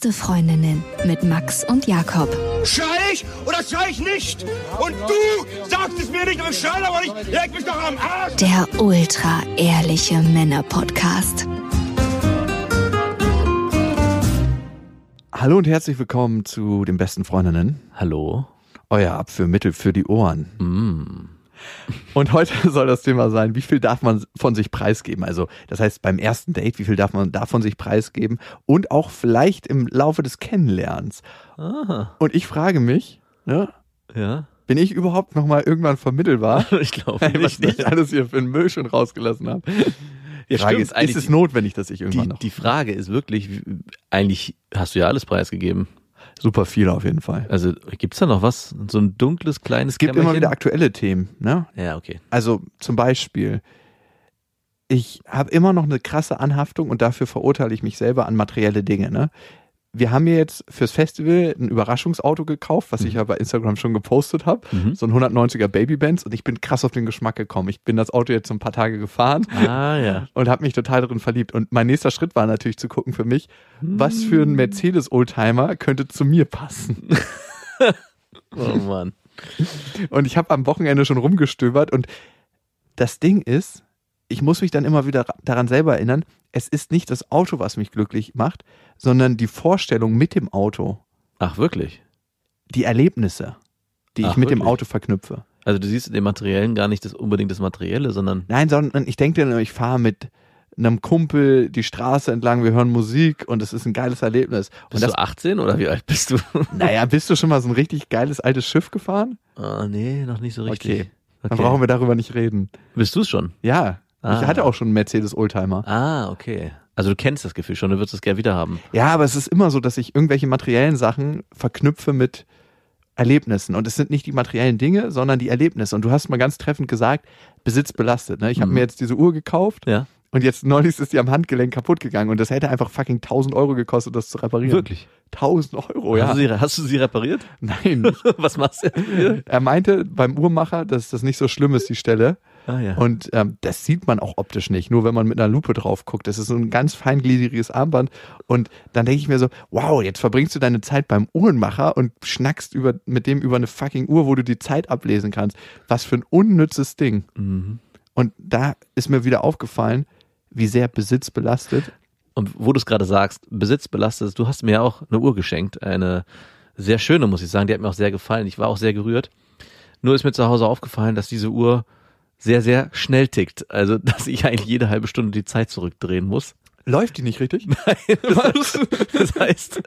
Beste Freundinnen mit Max und Jakob. Schrei ich oder schrei ich nicht? Und du sagst es mir nicht und schrei aber nicht. Leg mich doch am Arsch. Der ultra ehrliche Männer-Podcast. Hallo und herzlich willkommen zu den besten Freundinnen. Hallo. Euer Abführmittel für die Ohren. Und heute soll das Thema sein, wie viel darf man von sich preisgeben? Also, das heißt, beim ersten Date, wie viel darf man davon sich preisgeben? Und auch vielleicht im Laufe des Kennenlernens. Aha. Und ich frage mich, ne, Ja. bin ich überhaupt nochmal irgendwann vermittelbar? Ich glaube Ey, was nicht. ich alles hier für einen Müll schon rausgelassen habe. Die Ja, Frage stimmt. ist, ist es die- notwendig, dass ich irgendwann Die, noch die Frage ist wirklich, wie- eigentlich hast du ja alles preisgegeben. Super viel auf jeden Fall. Also gibt's da noch was? So ein dunkles, kleines Es gibt immer Kämmerchen? wieder aktuelle Themen, ne? Ja, okay. Also zum Beispiel, ich habe immer noch eine krasse Anhaftung und dafür verurteile ich mich selber an materielle Dinge. Ne? Wir haben mir jetzt fürs Festival ein Überraschungsauto gekauft, was ich ja bei Instagram schon gepostet habe. Mhm. So ein 190er Babybenz und ich bin krass auf den Geschmack gekommen. Ich bin das Auto jetzt so ein paar Tage gefahren Ah, ja. und habe mich total darin verliebt. Und mein nächster Schritt war natürlich zu gucken für mich, was für ein Mercedes-Oldtimer könnte zu mir passen. Oh Mann. Und ich habe am Wochenende schon rumgestöbert und das Ding ist, ich muss mich dann immer wieder daran selber erinnern, es ist nicht das Auto, was mich glücklich macht, sondern die Vorstellung mit dem Auto, Ach, wirklich? die Erlebnisse, die Ach, ich mit dem wirklich? Auto verknüpfe. Also du siehst in dem Materiellen gar nicht das unbedingt das Materielle, sondern Nein, sondern ich denke dann, ich fahre mit einem Kumpel die Straße entlang, wir hören Musik und es ist ein geiles Erlebnis. Und bist das, du 18 oder wie alt bist du? naja, bist du schon mal so ein richtig geiles altes Schiff gefahren? Ah, nee, noch nicht so richtig. Okay. Dann brauchen wir darüber nicht reden. Bist du es schon? Ja, Ah. ich hatte auch schon einen Mercedes Oldtimer. Ah, okay. Also du kennst das Gefühl schon, du würdest es gerne wieder haben. Ja, aber es ist immer so, dass ich irgendwelche materiellen Sachen verknüpfe mit Erlebnissen. Und es sind nicht die materiellen Dinge, sondern die Erlebnisse. Und du hast mal ganz treffend gesagt, Besitz belastet. Ne? Ich habe Mhm. mir jetzt diese Uhr gekauft Ja. und jetzt neulich ist die am Handgelenk kaputt gegangen. Und das hätte einfach fucking 1000 Euro gekostet, das zu reparieren. Wirklich? 1000 Euro, ja. Hast, du sie, hast du sie repariert? Nein. Was machst du jetzt hier? er meinte beim Uhrmacher, dass das nicht so schlimm ist, die Stelle. Ah ja. Und ähm, das sieht man auch optisch nicht, nur wenn man mit einer Lupe drauf guckt. Das ist so ein ganz feingliedriges Armband. Und dann denke ich mir so, wow, jetzt verbringst du deine Zeit beim Uhrenmacher und schnackst über, mit dem über eine fucking Uhr, wo du die Zeit ablesen kannst. Was für ein unnützes Ding. mhm. Und da ist mir wieder aufgefallen, wie sehr Besitz belastet. Und wo du es gerade sagst, Besitz belastet, du hast mir ja auch eine Uhr geschenkt, eine sehr schöne, muss ich sagen, die hat mir auch sehr gefallen. Ich war auch sehr gerührt. Nur ist mir zu Hause aufgefallen, dass diese Uhr sehr, sehr schnell tickt. Also, dass ich eigentlich jede halbe Stunde die Zeit zurückdrehen muss. Läuft die nicht richtig? Was? Das heißt,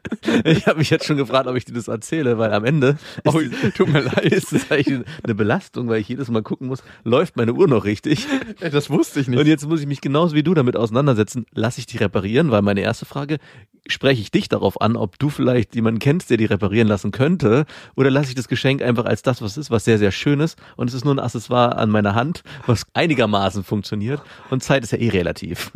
ich habe mich jetzt schon gefragt, ob ich dir das erzähle, weil am Ende Oh, ist, tut mir leid. ist es eigentlich eine Belastung, weil ich jedes Mal gucken muss, läuft meine Uhr noch richtig? Das wusste ich Und nicht. jetzt muss ich mich genauso wie du damit auseinandersetzen. Lass ich die reparieren? Weil meine erste Frage, spreche ich dich darauf an, ob du vielleicht jemanden kennst, der die reparieren lassen könnte? Oder lasse ich das Geschenk einfach als das, was ist, was sehr, sehr schön ist? Und es ist nur ein Accessoire an meiner Hand, was einigermaßen funktioniert. Und Zeit ist ja eh relativ.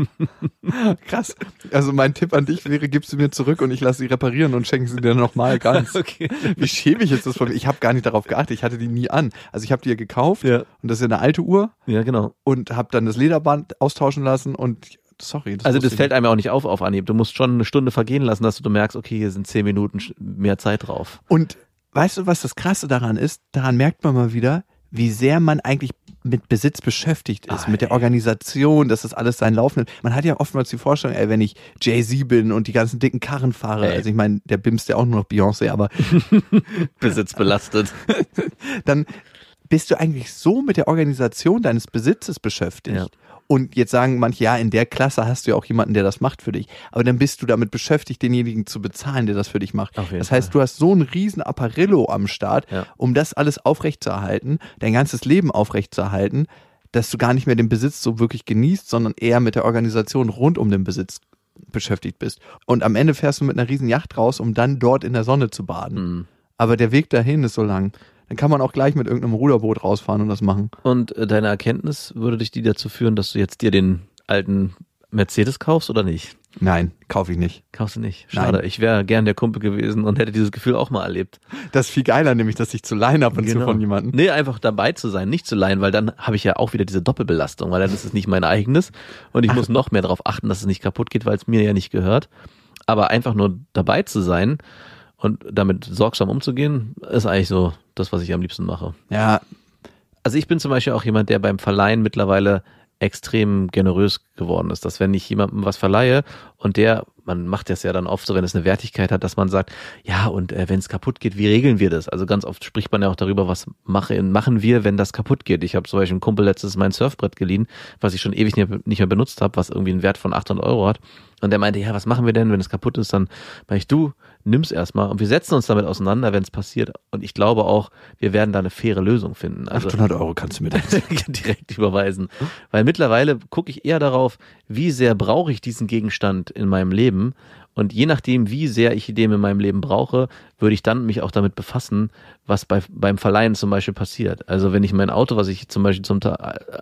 Krass. Also mein Tipp an dich wäre, gibst du mir zurück und ich lasse sie reparieren und schenke sie dir nochmal ganz. Okay. Wie schäbig ist das von mir? Ich habe gar nicht darauf geachtet. Ich hatte die nie an. Also ich habe die ja gekauft Ja. und das ist ja eine alte Uhr Ja, genau. und habe dann das Lederband austauschen lassen und sorry. Das Also das fällt einem ja auch nicht auf auf Anhieb. Du musst schon eine Stunde vergehen lassen, dass du merkst, okay, hier sind zehn Minuten mehr Zeit drauf. Und weißt du, was das Krasse daran ist? Daran merkt man mal wieder, wie sehr man eigentlich mit Besitz beschäftigt ist, mit der Organisation, dass das alles seinen Lauf nimmt. Man hat ja oftmals die Vorstellung, ey, wenn ich Jay-Z bin und die ganzen dicken Karren fahre, Ey. also ich meine, der bimst ja auch nur noch Beyoncé, aber Besitz belastet. dann bist du eigentlich so mit der Organisation deines Besitzes beschäftigt. Ja. Und jetzt sagen manche, ja, in der Klasse hast du ja auch jemanden, der das macht für dich. Aber dann bist du damit beschäftigt, denjenigen zu bezahlen, der das für dich macht. Das heißt, du hast so einen riesen Apparillo am Start, Ja. um das alles aufrechtzuerhalten, dein ganzes Leben aufrechtzuerhalten, dass du gar nicht mehr den Besitz so wirklich genießt, sondern eher mit der Organisation rund um den Besitz beschäftigt bist. Und am Ende fährst du mit einer riesen Yacht raus, um dann dort in der Sonne zu baden. Mhm. Aber der Weg dahin ist so lang. Dann kann man auch gleich mit irgendeinem Ruderboot rausfahren und das machen. Und äh, deine Erkenntnis würde dich die dazu führen, dass du jetzt dir den alten Mercedes kaufst oder nicht? Nein, kaufe ich nicht. Kaufst du nicht? Schade. Nein. Ich wäre gern der Kumpel gewesen und hätte dieses Gefühl auch mal erlebt. Das ist viel geiler, nämlich, dass ich zu leihen ab und Genau. zu von jemandem. Nee, einfach dabei zu sein, nicht zu leihen, weil dann habe ich ja auch wieder diese Doppelbelastung, weil dann ist es nicht mein eigenes und ich muss noch mehr darauf achten, dass es nicht kaputt geht, weil es mir ja nicht gehört. Aber einfach nur dabei zu sein und damit sorgsam umzugehen, ist eigentlich so das, was ich am liebsten mache. Ja, Also ich bin zum Beispiel auch jemand, der beim Verleihen mittlerweile extrem generös geworden ist, dass wenn ich jemandem was verleihe und der, man macht das ja dann oft so, wenn es eine Wertigkeit hat, dass man sagt, ja und äh, wenn es kaputt geht, wie regeln wir das? Also ganz oft spricht man ja auch darüber, was mache, machen wir, wenn das kaputt geht. Ich habe zum Beispiel einem Kumpel letztes mein Surfbrett geliehen, was ich schon ewig nicht mehr benutzt habe, was irgendwie einen Wert von 800 Euro hat. Und der meinte, ja, was machen wir denn, wenn es kaputt ist? Dann meine ich, du, nimm's erstmal und wir setzen uns damit auseinander, wenn es passiert. Und ich glaube auch, wir werden da eine faire Lösung finden. Also 800 Euro kannst du mir direkt überweisen. Weil mittlerweile gucke ich eher darauf, wie sehr brauche ich diesen Gegenstand in meinem Leben. Und je nachdem, wie sehr ich den in meinem Leben brauche, würde ich dann mich auch damit befassen, was bei, beim Verleihen zum Beispiel passiert. Also wenn ich mein Auto, was ich zum Beispiel zum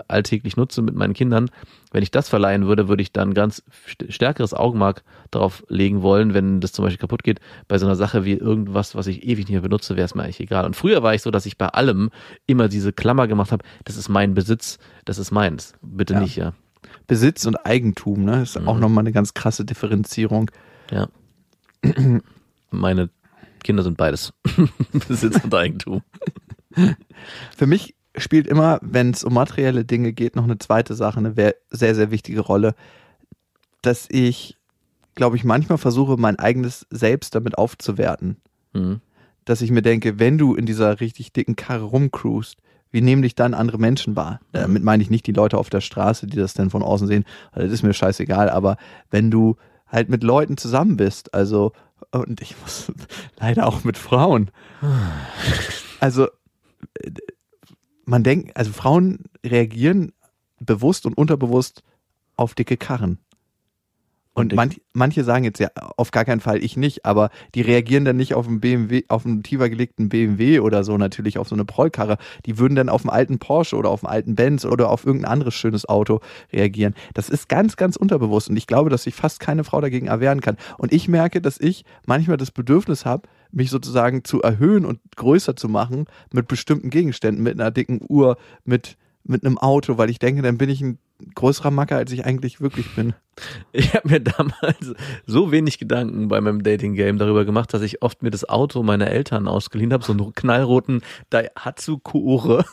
alltäglich nutze mit meinen Kindern, wenn ich das verleihen würde, würde ich dann ganz st- stärkeres Augenmerk darauf legen wollen, wenn das zum Beispiel kaputt geht. Bei so einer Sache wie irgendwas, was ich ewig nicht mehr benutze, wäre es mir eigentlich egal. Und früher war ich so, dass ich bei allem immer diese Klammer gemacht habe, das ist mein Besitz, das ist meins. Bitte Ja. nicht, ja. Besitz und Eigentum, ne? Ist auch nochmal eine ganz krasse Differenzierung. Ja. Meine Kinder sind beides. Besitz und Eigentum. Für mich spielt immer, wenn es um materielle Dinge geht, noch eine zweite Sache eine sehr, sehr wichtige Rolle, dass ich, glaube ich, manchmal versuche, mein eigenes Selbst damit aufzuwerten. Mhm. Dass ich mir denke, wenn du in dieser richtig dicken Karre rumcruist, wie nehmen dich dann andere Menschen wahr? Damit meine ich nicht die Leute auf der Straße, die das dann von außen sehen, das ist mir scheißegal, aber wenn du halt mit Leuten zusammen bist, also, und ich muss leider auch mit Frauen. Also, man denkt, also Frauen reagieren bewusst und unterbewusst auf dicke Karren. Und manch, manche sagen jetzt ja auf gar keinen Fall, ich nicht, aber die reagieren dann nicht auf einen BMW, auf einen tiefer gelegten BMW oder so, natürlich auf so eine Prollkarre. Die würden dann auf einen alten Porsche oder auf einen alten Benz oder auf irgendein anderes schönes Auto reagieren. Das ist ganz, ganz unterbewusst und ich glaube, dass sich fast keine Frau dagegen erwehren kann. Und ich merke, dass ich manchmal das Bedürfnis habe, mich sozusagen zu erhöhen und größer zu machen mit bestimmten Gegenständen, mit einer dicken Uhr, mit, mit einem Auto, weil ich denke, dann bin ich ein größerer Macker, als ich eigentlich wirklich bin. Ich habe mir damals so wenig Gedanken bei meinem Dating-Game darüber gemacht, dass ich oft mir das Auto meiner Eltern ausgeliehen habe, so einen knallroten Daihatsu Kuore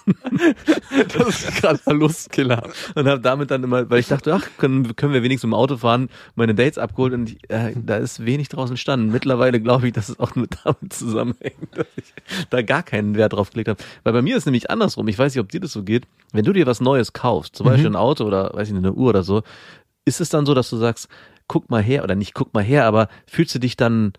Das ist gerade ein Lustkiller. und habe damit dann immer, weil ich dachte, ach, können, können wir wenigstens im Auto fahren, meine Dates abgeholt und ich, äh, da ist wenig draus entstanden. Mittlerweile glaube ich, dass es auch nur damit zusammenhängt, dass ich da gar keinen Wert drauf gelegt habe. Weil bei mir ist nämlich andersrum. Ich weiß nicht, ob dir das so geht. Wenn du dir was Neues kaufst, zum Beispiel ein Auto oder weiß ich nicht, eine Uhr oder so, ist es dann so, dass du sagst, guck mal her oder nicht guck mal her, aber fühlst du dich dann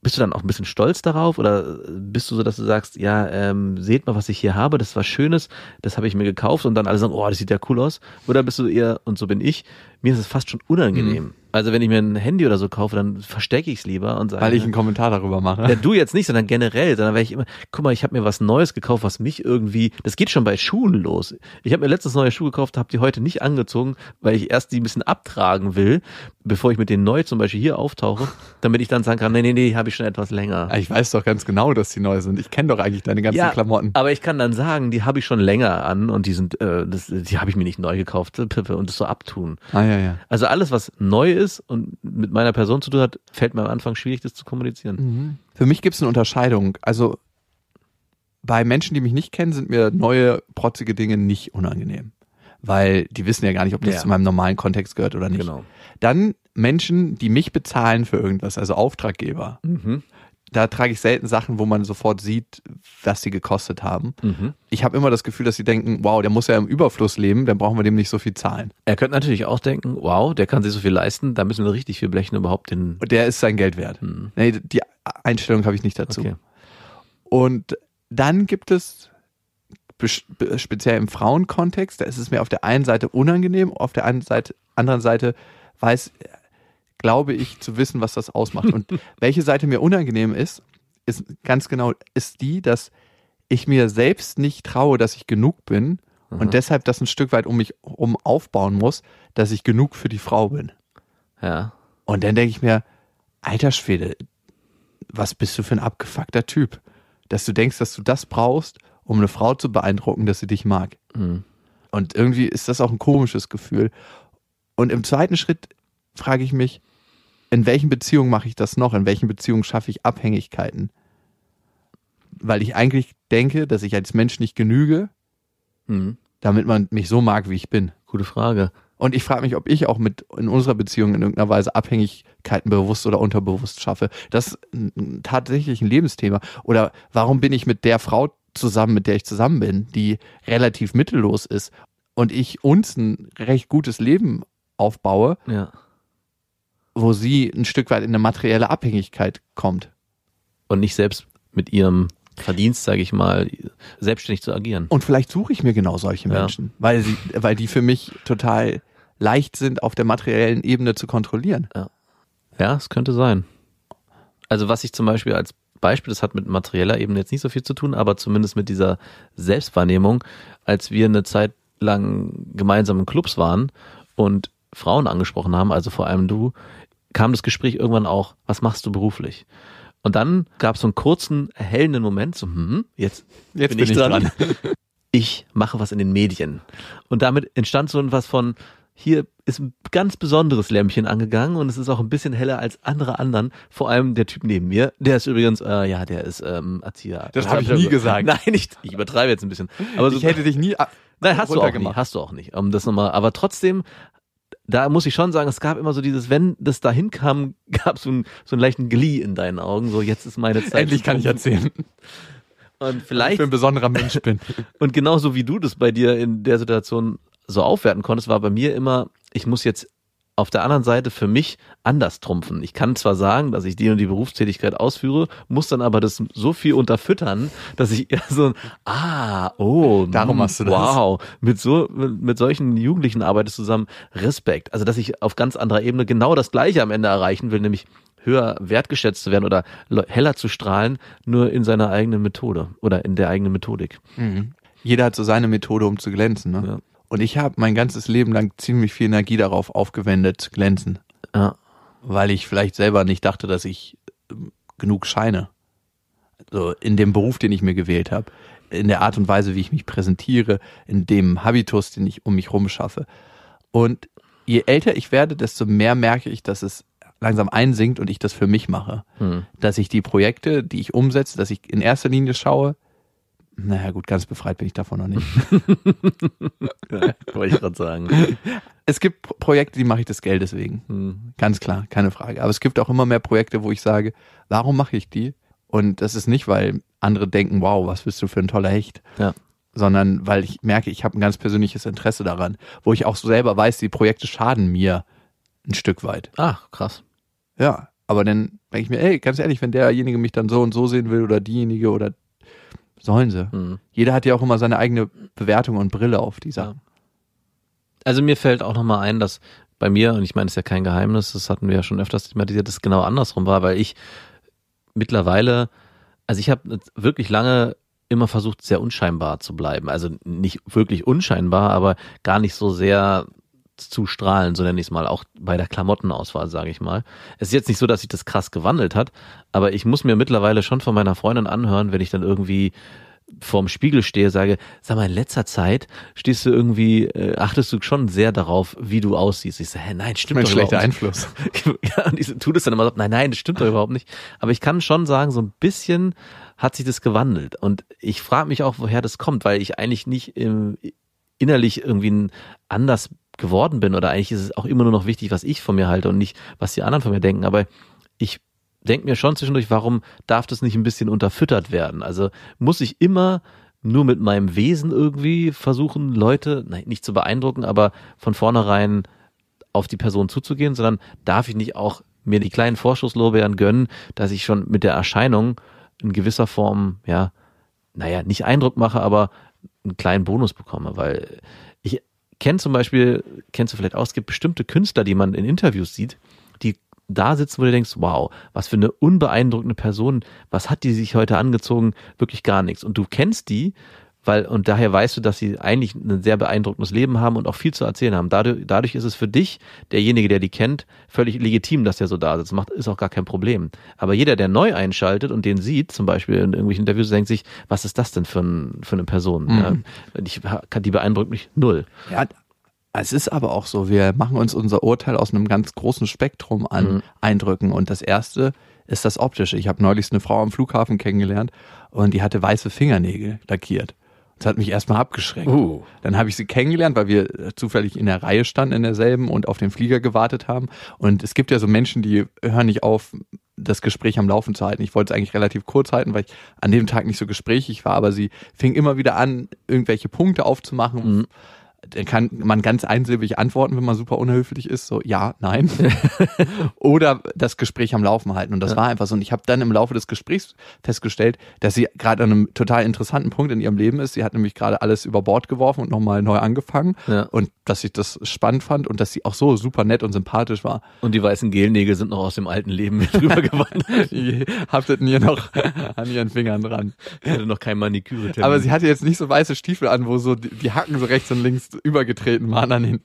bist du dann auch ein bisschen stolz darauf oder bist du so, dass du sagst, ja, ähm, seht mal, was ich hier habe, das was Schönes, das habe ich mir gekauft und dann alle sagen, oh, das sieht ja cool aus? Oder bist du eher, und so bin ich, mir ist es fast schon unangenehm. Also wenn ich mir ein Handy oder so kaufe, dann verstecke ich es lieber und sage, Weil ich einen Kommentar darüber mache. ja, du jetzt nicht, sondern generell, sondern weil ich immer, guck mal, ich habe mir was Neues gekauft, was mich irgendwie, das geht schon bei Schuhen los. Ich habe mir letztens neue Schuhe gekauft, habe die heute nicht angezogen, weil ich erst die ein bisschen abtragen will, bevor ich mit denen neu zum Beispiel hier auftauche, damit ich dann sagen kann, nee, nee, nee, habe ich schon etwas länger. Ich weiß doch ganz genau, dass die neu sind. Ich kenne doch eigentlich deine ganzen Klamotten. aber ich kann dann sagen, die habe ich schon länger an und die sind, äh, das, die habe ich mir nicht neu gekauft und das so abtun. Ah, ja, ja. Also alles, was neu ist und mit meiner Person zu tun hat, fällt mir am Anfang schwierig, das zu kommunizieren. Für mich gibt es eine Unterscheidung. Also bei Menschen, die mich nicht kennen, sind mir neue, protzige Dinge nicht unangenehm. Weil die wissen ja gar nicht, ob das Ja. zu meinem normalen Kontext gehört oder nicht. Genau. Dann Menschen, die mich bezahlen für irgendwas, also Auftraggeber. Mhm. Da trage ich selten Sachen, wo man sofort sieht, was sie gekostet haben. Mhm. Ich habe immer das Gefühl, dass sie denken, wow, der muss ja im Überfluss leben, dann brauchen wir dem nicht so viel zahlen. Er könnte natürlich auch denken, wow, der kann sich so viel leisten, da müssen wir richtig viel blechen, überhaupt den. Der ist sein Geld wert. Hm. Nee, die Einstellung habe ich nicht dazu. Okay. Und dann gibt es speziell im Frauenkontext, da ist es mir auf der einen Seite unangenehm, auf der anderen Seite, anderen Seite weiß, glaube ich, zu wissen, was das ausmacht. Und welche Seite mir unangenehm ist, ist ganz genau, ist die, dass ich mir selbst nicht traue, dass ich genug bin Aha. und deshalb das ein Stück weit um mich um aufbauen muss, dass ich genug für die Frau bin. Ja. Und dann denke ich mir, alter Schwede, was bist du für ein abgefuckter Typ? Dass du denkst, dass du das brauchst, um eine Frau zu beeindrucken, dass sie dich mag. Mhm. Und irgendwie ist das auch ein komisches Gefühl. Und im zweiten Schritt frage ich mich, in welchen Beziehungen mache ich das noch? In welchen Beziehungen schaffe ich Abhängigkeiten? Weil ich eigentlich denke, dass ich als Mensch nicht genüge, Mhm. damit man mich so mag, wie ich bin. Gute Frage. Und ich frage mich, ob ich auch mit in unserer Beziehung in irgendeiner Weise Abhängigkeiten bewusst oder unterbewusst schaffe. Das ist tatsächlich ein Lebensthema. Oder warum bin ich mit der Frau zusammen, mit der ich zusammen bin, die relativ mittellos ist und ich uns ein recht gutes Leben aufbaue, Ja. Wo sie ein Stück weit in eine materielle Abhängigkeit kommt. Und nicht selbst mit ihrem Verdienst, sage ich mal, selbstständig zu agieren. Und vielleicht suche ich mir genau solche Ja. Menschen, weil sie, weil die für mich total leicht sind, auf der materiellen Ebene zu kontrollieren. Ja, es könnte sein. Also was ich zum Beispiel als Beispiel, das hat mit materieller Ebene jetzt nicht so viel zu tun, aber zumindest mit dieser Selbstwahrnehmung, als wir eine Zeit lang gemeinsam in Clubs waren und Frauen angesprochen haben, also vor allem du, kam das Gespräch irgendwann auch, was machst du beruflich? Und dann gab es so einen kurzen, erhellenden Moment, so, hm, jetzt, Jetzt bin, ich dran. Ich mache was in den Medien. Und damit entstand so was von, hier ist ein ganz besonderes Lämpchen angegangen und es ist auch ein bisschen heller als andere anderen. Vor allem der Typ neben mir, der ist übrigens, äh, ja, der ist ähm, Erzieher. Das hab ich nie gesagt. Nein, ich, ich übertreibe jetzt ein bisschen. Aber so, Ich hätte dich nie Nein, hast du auch nicht, hast du auch nicht. Um das nochmal, aber trotzdem, da muss ich schon sagen, es gab immer so dieses, wenn das dahin kam, gab es so, ein, so einen leichten Glee in deinen Augen, so jetzt ist meine Zeit. Endlich kann ich erzählen, Und ich vielleicht, für ein besonderer Mensch bin. und genauso wie du das bei dir in der Situation so aufwerten konntest, war bei mir immer, ich muss jetzt auf der anderen Seite für mich anders trumpfen. Ich kann zwar sagen, dass ich die und die Berufstätigkeit ausführe, muss dann aber das so viel unterfüttern, dass ich eher so ein, ah, oh, Darum mm, machst du das. Wow, mit so, mit, mit solchen Jugendlichen arbeitest du zusammen. Respekt. Also, dass ich auf ganz anderer Ebene genau das Gleiche am Ende erreichen will, nämlich höher wertgeschätzt zu werden oder le- heller zu strahlen, nur in seiner eigenen Methode oder in der eigenen Methodik. Jeder hat so seine Methode, um zu glänzen. Ne? Ja. Und ich habe mein ganzes Leben lang ziemlich viel Energie darauf aufgewendet, zu glänzen. Ja. Weil ich vielleicht selber nicht dachte, dass ich ähm, genug scheine. So in dem Beruf, den ich mir gewählt habe. In der Art und Weise, wie ich mich präsentiere, in dem Habitus, den ich um mich rum schaffe. Und je älter ich werde, desto mehr merke ich, dass es langsam einsinkt und ich das für mich mache. Hm. Dass ich die Projekte, die ich umsetze, dass ich in erster Linie schaue, naja gut, ganz befreit bin ich davon noch nicht. Ja, wollte ich gerade sagen. Es gibt Pro- Projekte, die mache ich des Geldes wegen. Hm. Ganz klar, keine Frage. Aber es gibt auch immer mehr Projekte, wo ich sage, warum mache ich die? Und das ist nicht, weil andere denken, wow, was bist du für ein toller Hecht, Ja. sondern weil ich merke, ich habe ein ganz persönliches Interesse daran, wo ich auch so selber weiß, die Projekte schaden mir ein Stück weit. Ach, krass. Ja, aber dann denke ich mir, ey, ganz ehrlich, wenn derjenige mich dann so und so sehen will oder diejenige oder sollen sie. Hm. Jeder hat ja auch immer seine eigene Bewertung und Brille auf die Sachen. Also mir fällt auch nochmal ein, dass bei mir, und ich meine, es ist ja kein Geheimnis, das hatten wir ja schon öfters thematisiert, dass es genau andersrum war, weil ich mittlerweile, also ich habe wirklich lange immer versucht, sehr unscheinbar zu bleiben. Also nicht wirklich unscheinbar, aber gar nicht so sehr zu strahlen, so nenne ich es mal, auch bei der Klamottenauswahl, sage ich mal. Es ist jetzt nicht so, dass sich das krass gewandelt hat, aber ich muss mir mittlerweile schon von meiner Freundin anhören, wenn ich dann irgendwie vorm Spiegel stehe, sage, sag mal, in letzter Zeit stehst du irgendwie, äh, achtest du schon sehr darauf, wie du aussiehst. Ich sage, hä, nein, stimmt Mein doch schlechter. Einfluss. ja, und ich so, tu das dann immer so, nein, nein, das stimmt doch überhaupt nicht. Aber ich kann schon sagen, so ein bisschen hat sich das gewandelt. Und ich frage mich auch, woher das kommt, weil ich eigentlich nicht im, innerlich irgendwie ein anders geworden bin oder eigentlich ist es auch immer nur noch wichtig, was ich von mir halte und nicht, was die anderen von mir denken. Aber ich denke mir schon zwischendurch, warum darf das nicht ein bisschen unterfüttert werden? Also muss ich immer nur mit meinem Wesen irgendwie versuchen, Leute, nein, nicht zu beeindrucken, aber von vornherein auf die Person zuzugehen, sondern darf ich nicht auch mir die kleinen Vorschusslorbeeren gönnen, dass ich schon mit der Erscheinung in gewisser Form, ja, naja, nicht Eindruck mache, aber einen kleinen Bonus bekomme, weil ich kenne zum Beispiel, kennst du vielleicht auch, es gibt bestimmte Künstler, die man in Interviews sieht, die da sitzen, wo du denkst, wow, was für eine unbeeindruckende Person, was hat die sich heute angezogen? Wirklich gar nichts. Und du kennst die, weil, und daher weißt du, dass sie eigentlich ein sehr beeindruckendes Leben haben und auch viel zu erzählen haben. Dadurch, dadurch ist es für dich, derjenige, der die kennt, völlig legitim, dass der so da sitzt. Macht, ist auch gar kein Problem. Aber jeder, der neu einschaltet und den sieht, zum Beispiel in irgendwelchen Interviews, denkt sich, was ist das denn für, ein, für eine Person? Mhm. Ja, ich, die beeindruckt mich null. Ja, Es ist aber auch so, wir machen uns unser Urteil aus einem ganz großen Spektrum an Mhm. Eindrücken. Und das erste ist das Optische. Ich habe neulich eine Frau am Flughafen kennengelernt und die hatte weiße Fingernägel lackiert. Das hat mich erstmal abgeschreckt. Uh. Dann habe ich sie kennengelernt, weil wir zufällig in der Reihe standen in derselben und auf den Flieger gewartet haben. Und es gibt ja so Menschen, die hören nicht auf, das Gespräch am Laufen zu halten. Ich wollte es eigentlich relativ kurz halten, weil ich an dem Tag nicht so gesprächig war, aber sie fing immer wieder an, irgendwelche Punkte aufzumachen. Dann kann man ganz einsilbig antworten, wenn man super unhöflich ist, so ja, nein. Oder das Gespräch am Laufen halten. Und das war einfach so. Und ich habe dann im Laufe des Gesprächs festgestellt, dass sie gerade an einem total interessanten Punkt in ihrem Leben ist. Sie hat nämlich gerade alles über Bord geworfen und nochmal neu angefangen. Ja. Und dass ich das spannend fand und dass sie auch so super nett und sympathisch war. Und die weißen Gelnägel sind noch aus dem alten Leben mit rübergewandert. Ihr haftet ihr noch an ihren Fingern dran. Ich hatte noch kein Maniküre. Aber sie hatte jetzt nicht so weiße Stiefel an, wo so die, die Hacken so rechts und links übergetreten waren an den.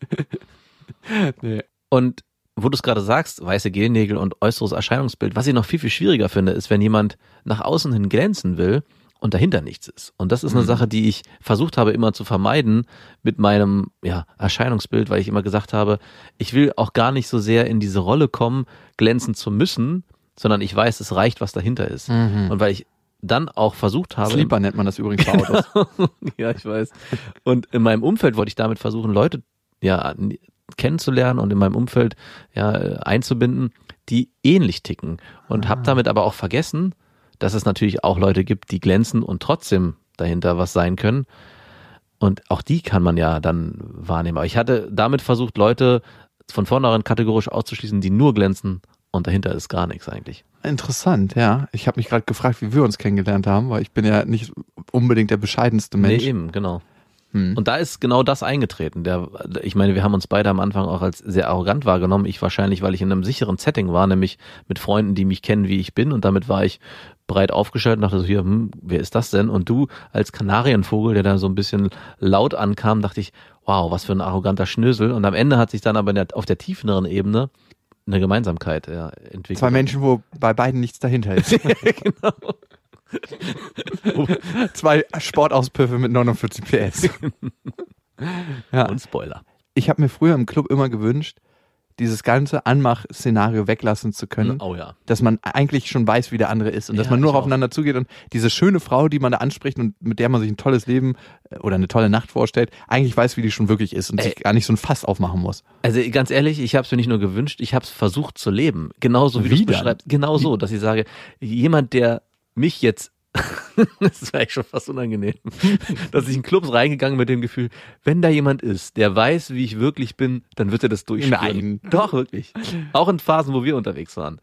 nee. Und wo du es gerade sagst, weiße Gelnägel und äußeres Erscheinungsbild, was ich noch viel, viel schwieriger finde, ist, wenn jemand nach außen hin glänzen will und dahinter nichts ist. Und das ist eine Sache, die ich versucht habe immer zu vermeiden mit meinem ja, Erscheinungsbild, weil ich immer gesagt habe, ich will auch gar nicht so sehr in diese Rolle kommen, glänzen zu müssen, sondern ich weiß, es reicht, was dahinter ist. Und weil ich dann auch versucht habe, Sleeper nennt man das übrigens bei Autos. ja, ich weiß. Und in meinem Umfeld wollte ich damit versuchen, Leute ja kennenzulernen und in meinem Umfeld ja einzubinden, die ähnlich ticken. Und habe damit aber auch vergessen, dass es natürlich auch Leute gibt, die glänzen und trotzdem dahinter was sein können. Und auch die kann man ja dann wahrnehmen. Aber ich hatte damit versucht, Leute von vornherein kategorisch auszuschließen, die nur glänzen und dahinter ist gar nichts eigentlich. Interessant, ja. Ich habe mich gerade gefragt, wie wir uns kennengelernt haben, weil ich bin ja nicht unbedingt der bescheidenste Mensch. Nee, eben, genau. Hm. Und da ist genau das eingetreten. Der, ich meine, wir haben uns beide am Anfang auch als sehr arrogant wahrgenommen. Ich wahrscheinlich, weil ich in einem sicheren Setting war, nämlich mit Freunden, die mich kennen, wie ich bin. Und damit war ich breit aufgestellt und dachte so, hier, hm, wer ist das denn? Und du als Kanarienvogel, der da so ein bisschen laut ankam, dachte ich, wow, was für ein arroganter Schnösel. Und am Ende hat sich dann aber der, auf der tiefeneren Ebene eine Gemeinsamkeit ja, entwickelt. Zwei Menschen, wo bei beiden nichts dahinter ist. genau. Zwei Sportauspüffe mit 49 PS. ja. Und Spoiler. Ich habe mir früher im Club immer gewünscht, dieses ganze Anmach-Szenario weglassen zu können. Oh ja. Dass man eigentlich schon weiß, wie der andere ist und dass Ja, man nur aufeinander zugeht und diese schöne Frau, die man da anspricht und mit der man sich ein tolles Leben äh, oder eine tolle Nacht vorstellt, eigentlich weiß, wie die schon wirklich ist und Ey. sich gar nicht so ein Fass aufmachen muss. Also ganz ehrlich, ich habe es mir nicht nur gewünscht, ich habe es versucht zu leben. Genauso wie, du Wie es dann? beschreibst. Genau so, dass ich sage, jemand, der mich jetzt, das wäre eigentlich schon fast unangenehm, dass ich in Clubs reingegangen mit dem Gefühl, wenn da jemand ist, der weiß, wie ich wirklich bin, dann wird er das durchspüren. Nein. Doch, wirklich. Auch in Phasen, wo wir unterwegs waren.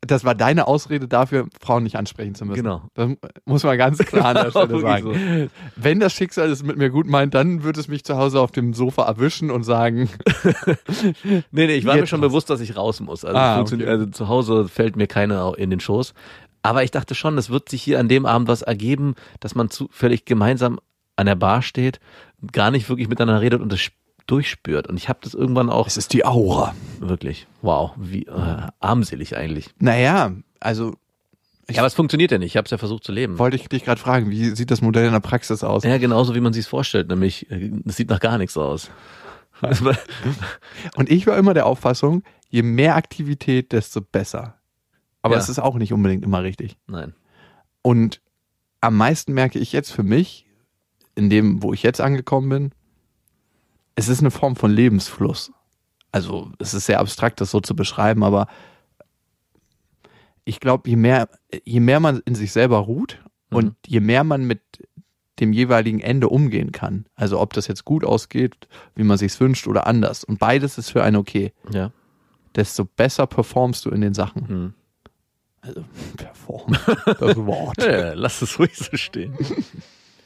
Das war deine Ausrede dafür, Frauen nicht ansprechen zu müssen. Genau. Das muss man ganz klar an der Stelle sagen. Wenn das Schicksal es mit mir gut meint, dann wird es mich zu Hause auf dem Sofa erwischen und sagen, Nee, nee, ich war mir schon raus. bewusst, dass ich raus muss. Also, Ah, okay. also zu Hause fällt mir keiner in den Schoß. Aber ich dachte schon, es wird sich hier an dem Abend was ergeben, dass man zufällig gemeinsam an der Bar steht, gar nicht wirklich miteinander redet und das durchspürt. Und ich habe das irgendwann auch es ist die Aura. wirklich, wow, wie äh, armselig eigentlich. Naja, also Ja, aber es funktioniert ja nicht. Ich habe es ja versucht zu leben. wollte ich dich gerade fragen, wie sieht das Modell in der Praxis aus? Ja, genauso wie man sich vorstellt, nämlich äh, es sieht nach gar nichts aus. Und ich war immer der Auffassung, je mehr Aktivität, desto besser. Aber Ja. es ist auch nicht unbedingt immer richtig. Nein. Und am meisten merke ich jetzt für mich, in dem, wo ich jetzt angekommen bin, es ist eine Form von Lebensfluss. Also es ist sehr abstrakt, das so zu beschreiben, aber ich glaube, je mehr, je mehr man in sich selber ruht und Mhm. je mehr man mit dem jeweiligen Ende umgehen kann, also ob das jetzt gut ausgeht, wie man sich's wünscht oder anders, und beides ist für einen okay, Ja. desto besser performst du in den Sachen. Hm. Also perform, das Wort. ja. Lass es ruhig so stehen.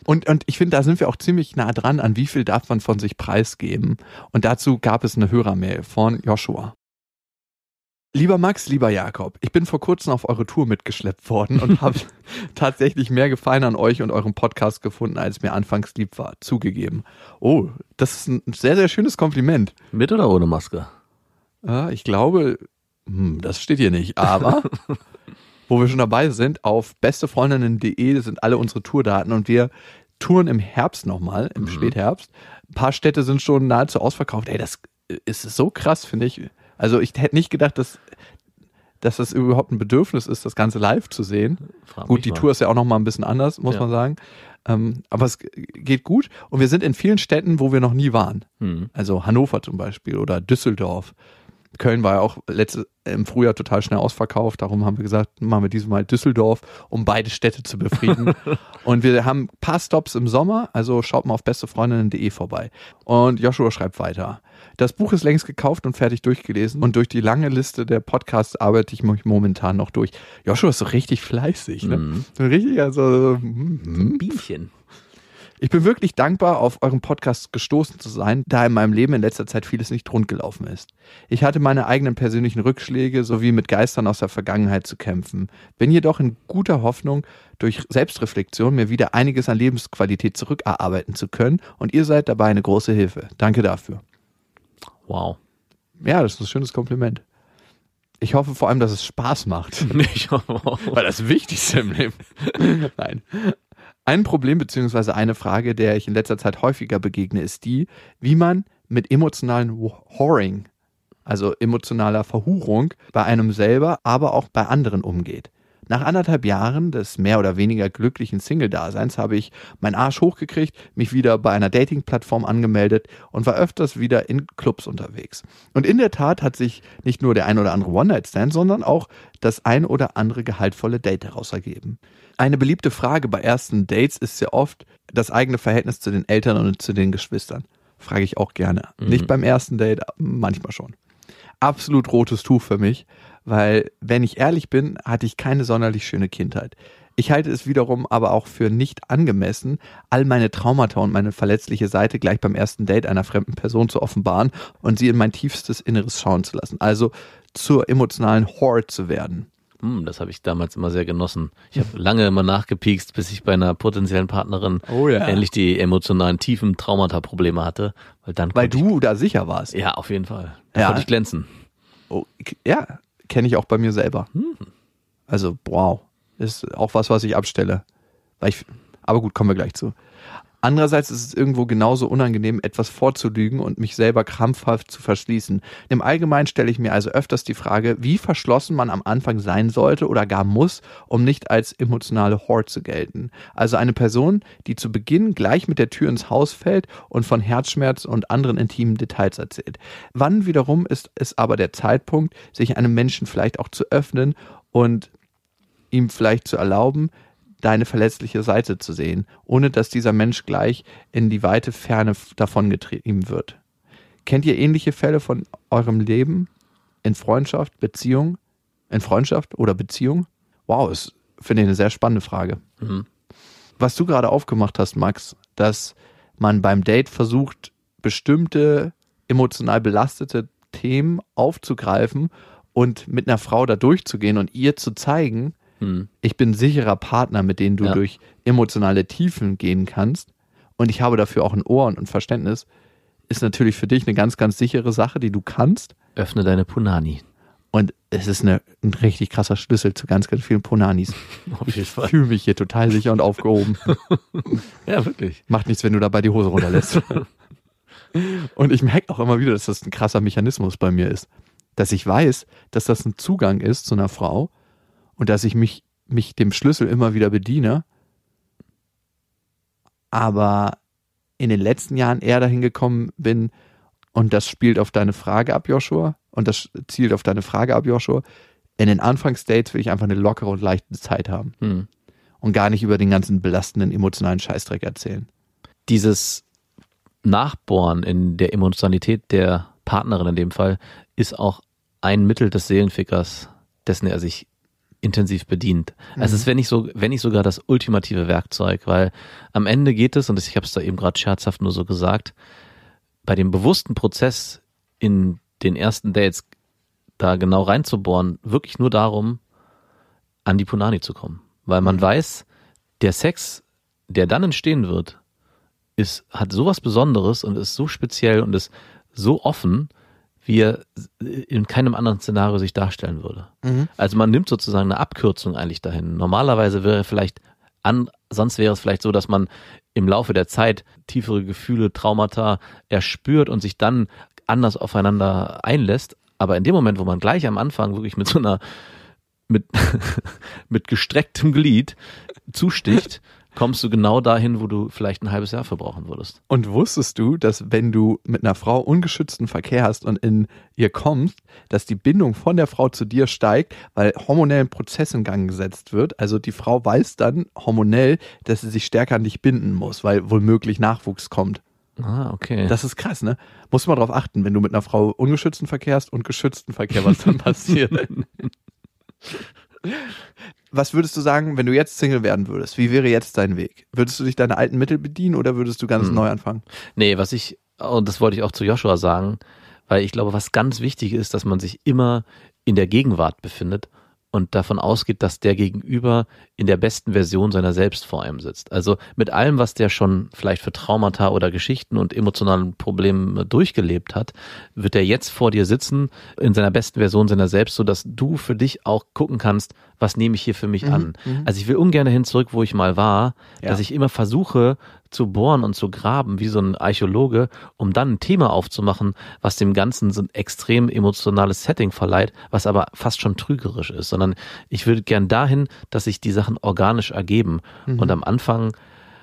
Und, und ich finde, da sind wir auch ziemlich nah dran, an wie viel darf man von sich preisgeben. Und dazu gab es eine Hörermail von Joshua. Lieber Max, lieber Jakob, ich bin vor kurzem auf eure Tour mitgeschleppt worden und habe tatsächlich mehr Gefallen an euch und eurem Podcast gefunden, als mir anfangs lieb war. Zugegeben. Oh, das ist ein sehr, sehr schönes Kompliment. Mit oder ohne Maske? Ja, ich glaube, hm, das steht hier nicht, aber wo wir schon dabei sind, auf bestefreundinnen.de sind alle unsere Tourdaten und wir touren im Herbst nochmal, im Spätherbst. Ein paar Städte sind schon nahezu ausverkauft. Ey, das ist so krass, finde ich. Also ich hätte nicht gedacht, dass, dass das überhaupt ein Bedürfnis ist, das Ganze live zu sehen. Frag Gut, die mal. Tour ist ja auch nochmal ein bisschen anders, muss Ja. man sagen. Ähm, aber es geht gut und wir sind in vielen Städten, wo wir noch nie waren. Hm. Also Hannover zum Beispiel oder Düsseldorf. Köln war ja auch letzte, im Frühjahr total schnell ausverkauft. Darum haben wir gesagt, machen wir diesmal Düsseldorf, um beide Städte zu befrieden. und wir haben ein paar Stops im Sommer, also schaut mal auf bestefreundinnen.de vorbei. Und Joshua schreibt weiter. Das Buch ist längst gekauft und fertig durchgelesen und durch die lange Liste der Podcasts arbeite ich mich momentan noch durch. Joshua ist so richtig fleißig, ne? Mhm. So richtig, also, mhm. Bienchen. Ich bin wirklich dankbar, auf euren Podcast gestoßen zu sein, da in meinem Leben in letzter Zeit vieles nicht rund gelaufen ist. Ich hatte meine eigenen persönlichen Rückschläge sowie mit Geistern aus der Vergangenheit zu kämpfen, bin jedoch in guter Hoffnung, durch Selbstreflexion mir wieder einiges an Lebensqualität zurückerarbeiten zu können und ihr seid dabei eine große Hilfe. Danke dafür. Wow. Ja, das ist ein schönes Kompliment. Ich hoffe vor allem, dass es Spaß macht. Ich, wow. Weil das Wichtigste im Leben. Nein. Ein Problem beziehungsweise eine Frage, der ich in letzter Zeit häufiger begegne, ist die, wie man mit emotionalen Whoring, also emotionaler Verhurung, bei einem selber, aber auch bei anderen umgeht. Nach anderthalb Jahren des mehr oder weniger glücklichen Single-Daseins habe ich meinen Arsch hochgekriegt, mich wieder bei einer Dating-Plattform angemeldet und war öfters wieder in Clubs unterwegs. Und in der Tat hat sich nicht nur der ein oder andere One-Night-Stand, sondern auch das ein oder andere gehaltvolle Date daraus ergeben. Eine beliebte Frage bei ersten Dates ist ja oft das eigene Verhältnis zu den Eltern und zu den Geschwistern. Frage ich auch gerne. Nicht beim ersten Date, manchmal schon. Absolut rotes Tuch für mich, weil, wenn ich ehrlich bin, hatte ich keine sonderlich schöne Kindheit. Ich halte es wiederum aber auch für nicht angemessen, all meine Traumata und meine verletzliche Seite gleich beim ersten Date einer fremden Person zu offenbaren und sie in mein tiefstes Inneres schauen zu lassen. Also zur emotionalen Whore zu werden. Hm, das habe ich damals immer sehr genossen. Ich habe lange immer nachgepiekst, bis ich bei einer potenziellen Partnerin Oh ja. endlich die emotionalen tiefen Traumata-Probleme hatte. Weil dann Weil du da sicher warst. Ich, ja, auf jeden Fall. Da Ja. konnte ich glänzen. Oh, ja, kenne ich auch bei mir selber. Also, wow. Ist auch was, was ich abstelle. Ich, aber gut, kommen wir gleich zu. Andererseits ist es irgendwo genauso unangenehm, etwas vorzulügen und mich selber krampfhaft zu verschließen. Im Allgemeinen stelle ich mir also öfters die Frage, wie verschlossen man am Anfang sein sollte oder gar muss, um nicht als emotionale Whore zu gelten. Also eine Person, die zu Beginn gleich mit der Tür ins Haus fällt und von Herzschmerz und anderen intimen Details erzählt. Wann wiederum ist es aber der Zeitpunkt, sich einem Menschen vielleicht auch zu öffnen und ihm vielleicht zu erlauben, deine verletzliche Seite zu sehen, ohne dass dieser Mensch gleich in die weite Ferne davongetrieben wird. Kennt ihr ähnliche Fälle von eurem Leben in Freundschaft, Beziehung, in Freundschaft oder Beziehung? Wow, ist, finde ich, eine sehr spannende Frage. Mhm. Was du gerade aufgemacht hast, Max, dass man beim Date versucht, bestimmte emotional belastete Themen aufzugreifen und mit einer Frau da durchzugehen und ihr zu zeigen, Hm. ich bin ein sicherer Partner, mit dem du Ja. durch emotionale Tiefen gehen kannst und ich habe dafür auch ein Ohr und ein Verständnis, ist natürlich für dich eine ganz, ganz sichere Sache, die du kannst. Öffne deine Punani. Und es ist eine, ein richtig krasser Schlüssel zu ganz, ganz vielen Ponanis. Auf jeden Ich Fall. fühle mich hier total sicher und aufgehoben. Ja, wirklich. Macht nichts, wenn du dabei die Hose runterlässt. und ich merke auch immer wieder, dass das ein krasser Mechanismus bei mir ist. Dass ich weiß, dass das ein Zugang ist zu einer Frau und dass ich mich, mich dem Schlüssel immer wieder bediene. Aber in den letzten Jahren eher dahin gekommen bin, und das spielt auf deine Frage ab, Joshua, und das zielt auf deine Frage ab, Joshua. In den Anfangsdates will ich einfach eine lockere und leichte Zeit haben Hm. und gar nicht über den ganzen belastenden emotionalen Scheißdreck erzählen. Dieses Nachbohren in der Emotionalität der Partnerin in dem Fall ist auch ein Mittel des Seelenfickers, dessen er sich intensiv bedient. Es ist, wenn nicht so, wenn nicht sogar das ultimative Werkzeug, weil am Ende geht es, und ich habe es da eben gerade scherzhaft nur so gesagt, bei dem bewussten Prozess in den ersten Dates da genau reinzubohren, wirklich nur darum, an die Punani zu kommen. Weil man weiß, der Sex, der dann entstehen wird, ist, hat sowas Besonderes und ist so speziell und ist so offen, wie er in keinem anderen Szenario sich darstellen würde. Also man nimmt sozusagen eine Abkürzung eigentlich dahin. Normalerweise wäre vielleicht An, sonst wäre es vielleicht so, dass man im Laufe der Zeit tiefere Gefühle, Traumata erspürt und sich dann anders aufeinander einlässt. Aber in dem Moment, wo man gleich am Anfang wirklich mit so einer, mit, mit gestrecktem Glied zusticht, kommst du genau dahin, wo du vielleicht ein halbes Jahr verbrauchen würdest. Und wusstest du, dass wenn du mit einer Frau ungeschützten Verkehr hast und in ihr kommst, dass die Bindung von der Frau zu dir steigt, weil hormonell ein Prozess in Gang gesetzt wird? Also die Frau weiß dann hormonell, dass sie sich stärker an dich binden muss, weil womöglich Nachwuchs kommt. Ah, okay. Das ist krass, ne? Muss man drauf achten, wenn du mit einer Frau ungeschützten Verkehr hast und geschützten Verkehr, was dann passiert. Was würdest du sagen, wenn du jetzt Single werden würdest? Wie wäre jetzt dein Weg? Würdest du dich deine alten Mittel bedienen oder würdest du ganz Hm. neu anfangen? Nee, was ich, und das wollte ich auch zu Joshua sagen, weil ich glaube, was ganz wichtig ist, dass man sich immer in der Gegenwart befindet und davon ausgeht, dass der Gegenüber in der besten Version seiner selbst vor einem sitzt. Also mit allem, was der schon vielleicht für Traumata oder Geschichten und emotionalen Probleme durchgelebt hat, wird er jetzt vor dir sitzen in seiner besten Version seiner selbst, so dass du für dich auch gucken kannst, was nehme ich hier für mich an. Also ich will ungern dahin zurück, wo ich mal war, Ja. dass ich immer versuche zu bohren und zu graben, wie so ein Archäologe, um dann ein Thema aufzumachen, was dem Ganzen so ein extrem emotionales Setting verleiht, was aber fast schon trügerisch ist, sondern ich würde gern dahin, dass sich die Sachen organisch ergeben. Und am Anfang,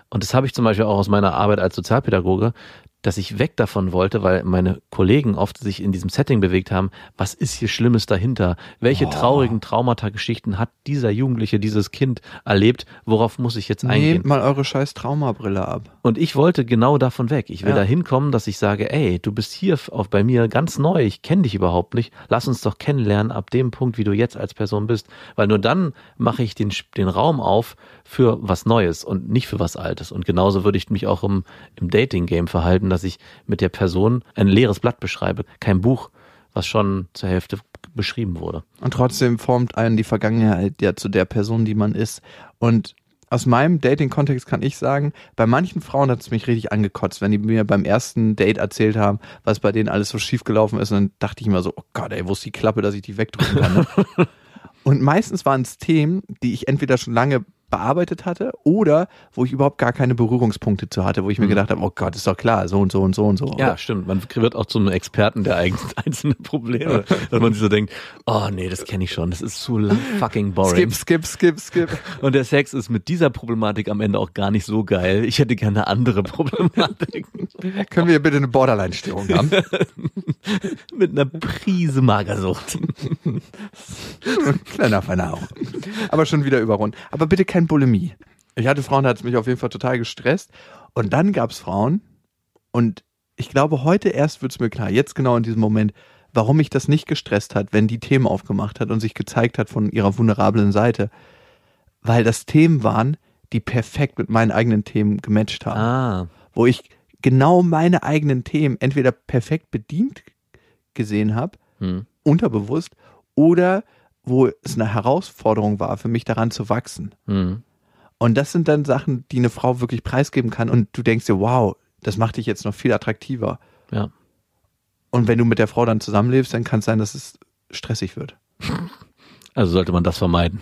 und das habe ich zum Beispiel auch aus meiner Arbeit als Sozialpädagoge, dass ich weg davon wollte, weil meine Kollegen oft sich in diesem Setting bewegt haben. Was ist hier Schlimmes dahinter? Welche traurigen Traumata-Geschichten hat dieser Jugendliche, dieses Kind erlebt? Worauf muss ich jetzt eingehen? Nehmt mal eure scheiß Traumabrille ab. Und ich wollte genau davon weg. Ich will Ja. da hinkommen, dass ich sage, ey, du bist hier auf bei mir ganz neu, ich kenne dich überhaupt nicht. Lass uns doch kennenlernen ab dem Punkt, wie du jetzt als Person bist. Weil nur dann mache ich den, den Raum auf für was Neues und nicht für was Altes. Und genauso würde ich mich auch im, im Dating-Game verhalten, dass ich mit der Person ein leeres Blatt beschreibe, kein Buch, was schon zur Hälfte beschrieben wurde. Und trotzdem formt einen die Vergangenheit ja zu der Person, die man ist. Und aus meinem Dating-Kontext kann ich sagen, bei manchen Frauen hat es mich richtig angekotzt, wenn die mir beim ersten Date erzählt haben, was bei denen alles so schief gelaufen ist. Und dann dachte ich immer so, oh Gott, ey, wo ist die Klappe, dass ich die wegdrücken kann. Ne? Und meistens waren es Themen, die ich entweder schon lange bearbeitet hatte oder wo ich überhaupt gar keine Berührungspunkte zu hatte, wo ich mir gedacht habe, oh Gott, ist doch klar, so und so und so und so. Ja, stimmt. Man wird auch zu einem Experten der eigenen einzelnen Probleme. Dass man sich so denkt, oh nee, das kenne ich schon. Das ist so lang fucking boring. Skip, skip, skip, skip. Und der Sex ist mit dieser Problematik am Ende auch gar nicht so geil. Ich hätte gerne andere Problematik. Können wir bitte eine Borderline-Störung haben? mit einer Prise Magersucht. Kleiner Feiner auch. Aber schon wieder überrund. Aber bitte kein Bulimie. Ich hatte Frauen, da hat es mich auf jeden Fall total gestresst. Und dann gab es Frauen, und ich glaube, heute erst wird es mir klar, jetzt genau in diesem Moment, warum mich das nicht gestresst hat, wenn die Themen aufgemacht hat und sich gezeigt hat von ihrer vulnerablen Seite. Weil das Themen waren, die perfekt mit meinen eigenen Themen gematcht haben Ah, wo ich genau meine eigenen Themen entweder perfekt bedient gesehen habe, hm. unterbewusst, oder wo es eine Herausforderung war, für mich daran zu wachsen. Hm. Und das sind dann Sachen, die eine Frau wirklich preisgeben kann und du denkst dir, wow, das macht dich jetzt noch viel attraktiver. ja. Und wenn du mit der Frau dann zusammenlebst, dann kann es sein, dass es stressig wird. Also sollte man das vermeiden.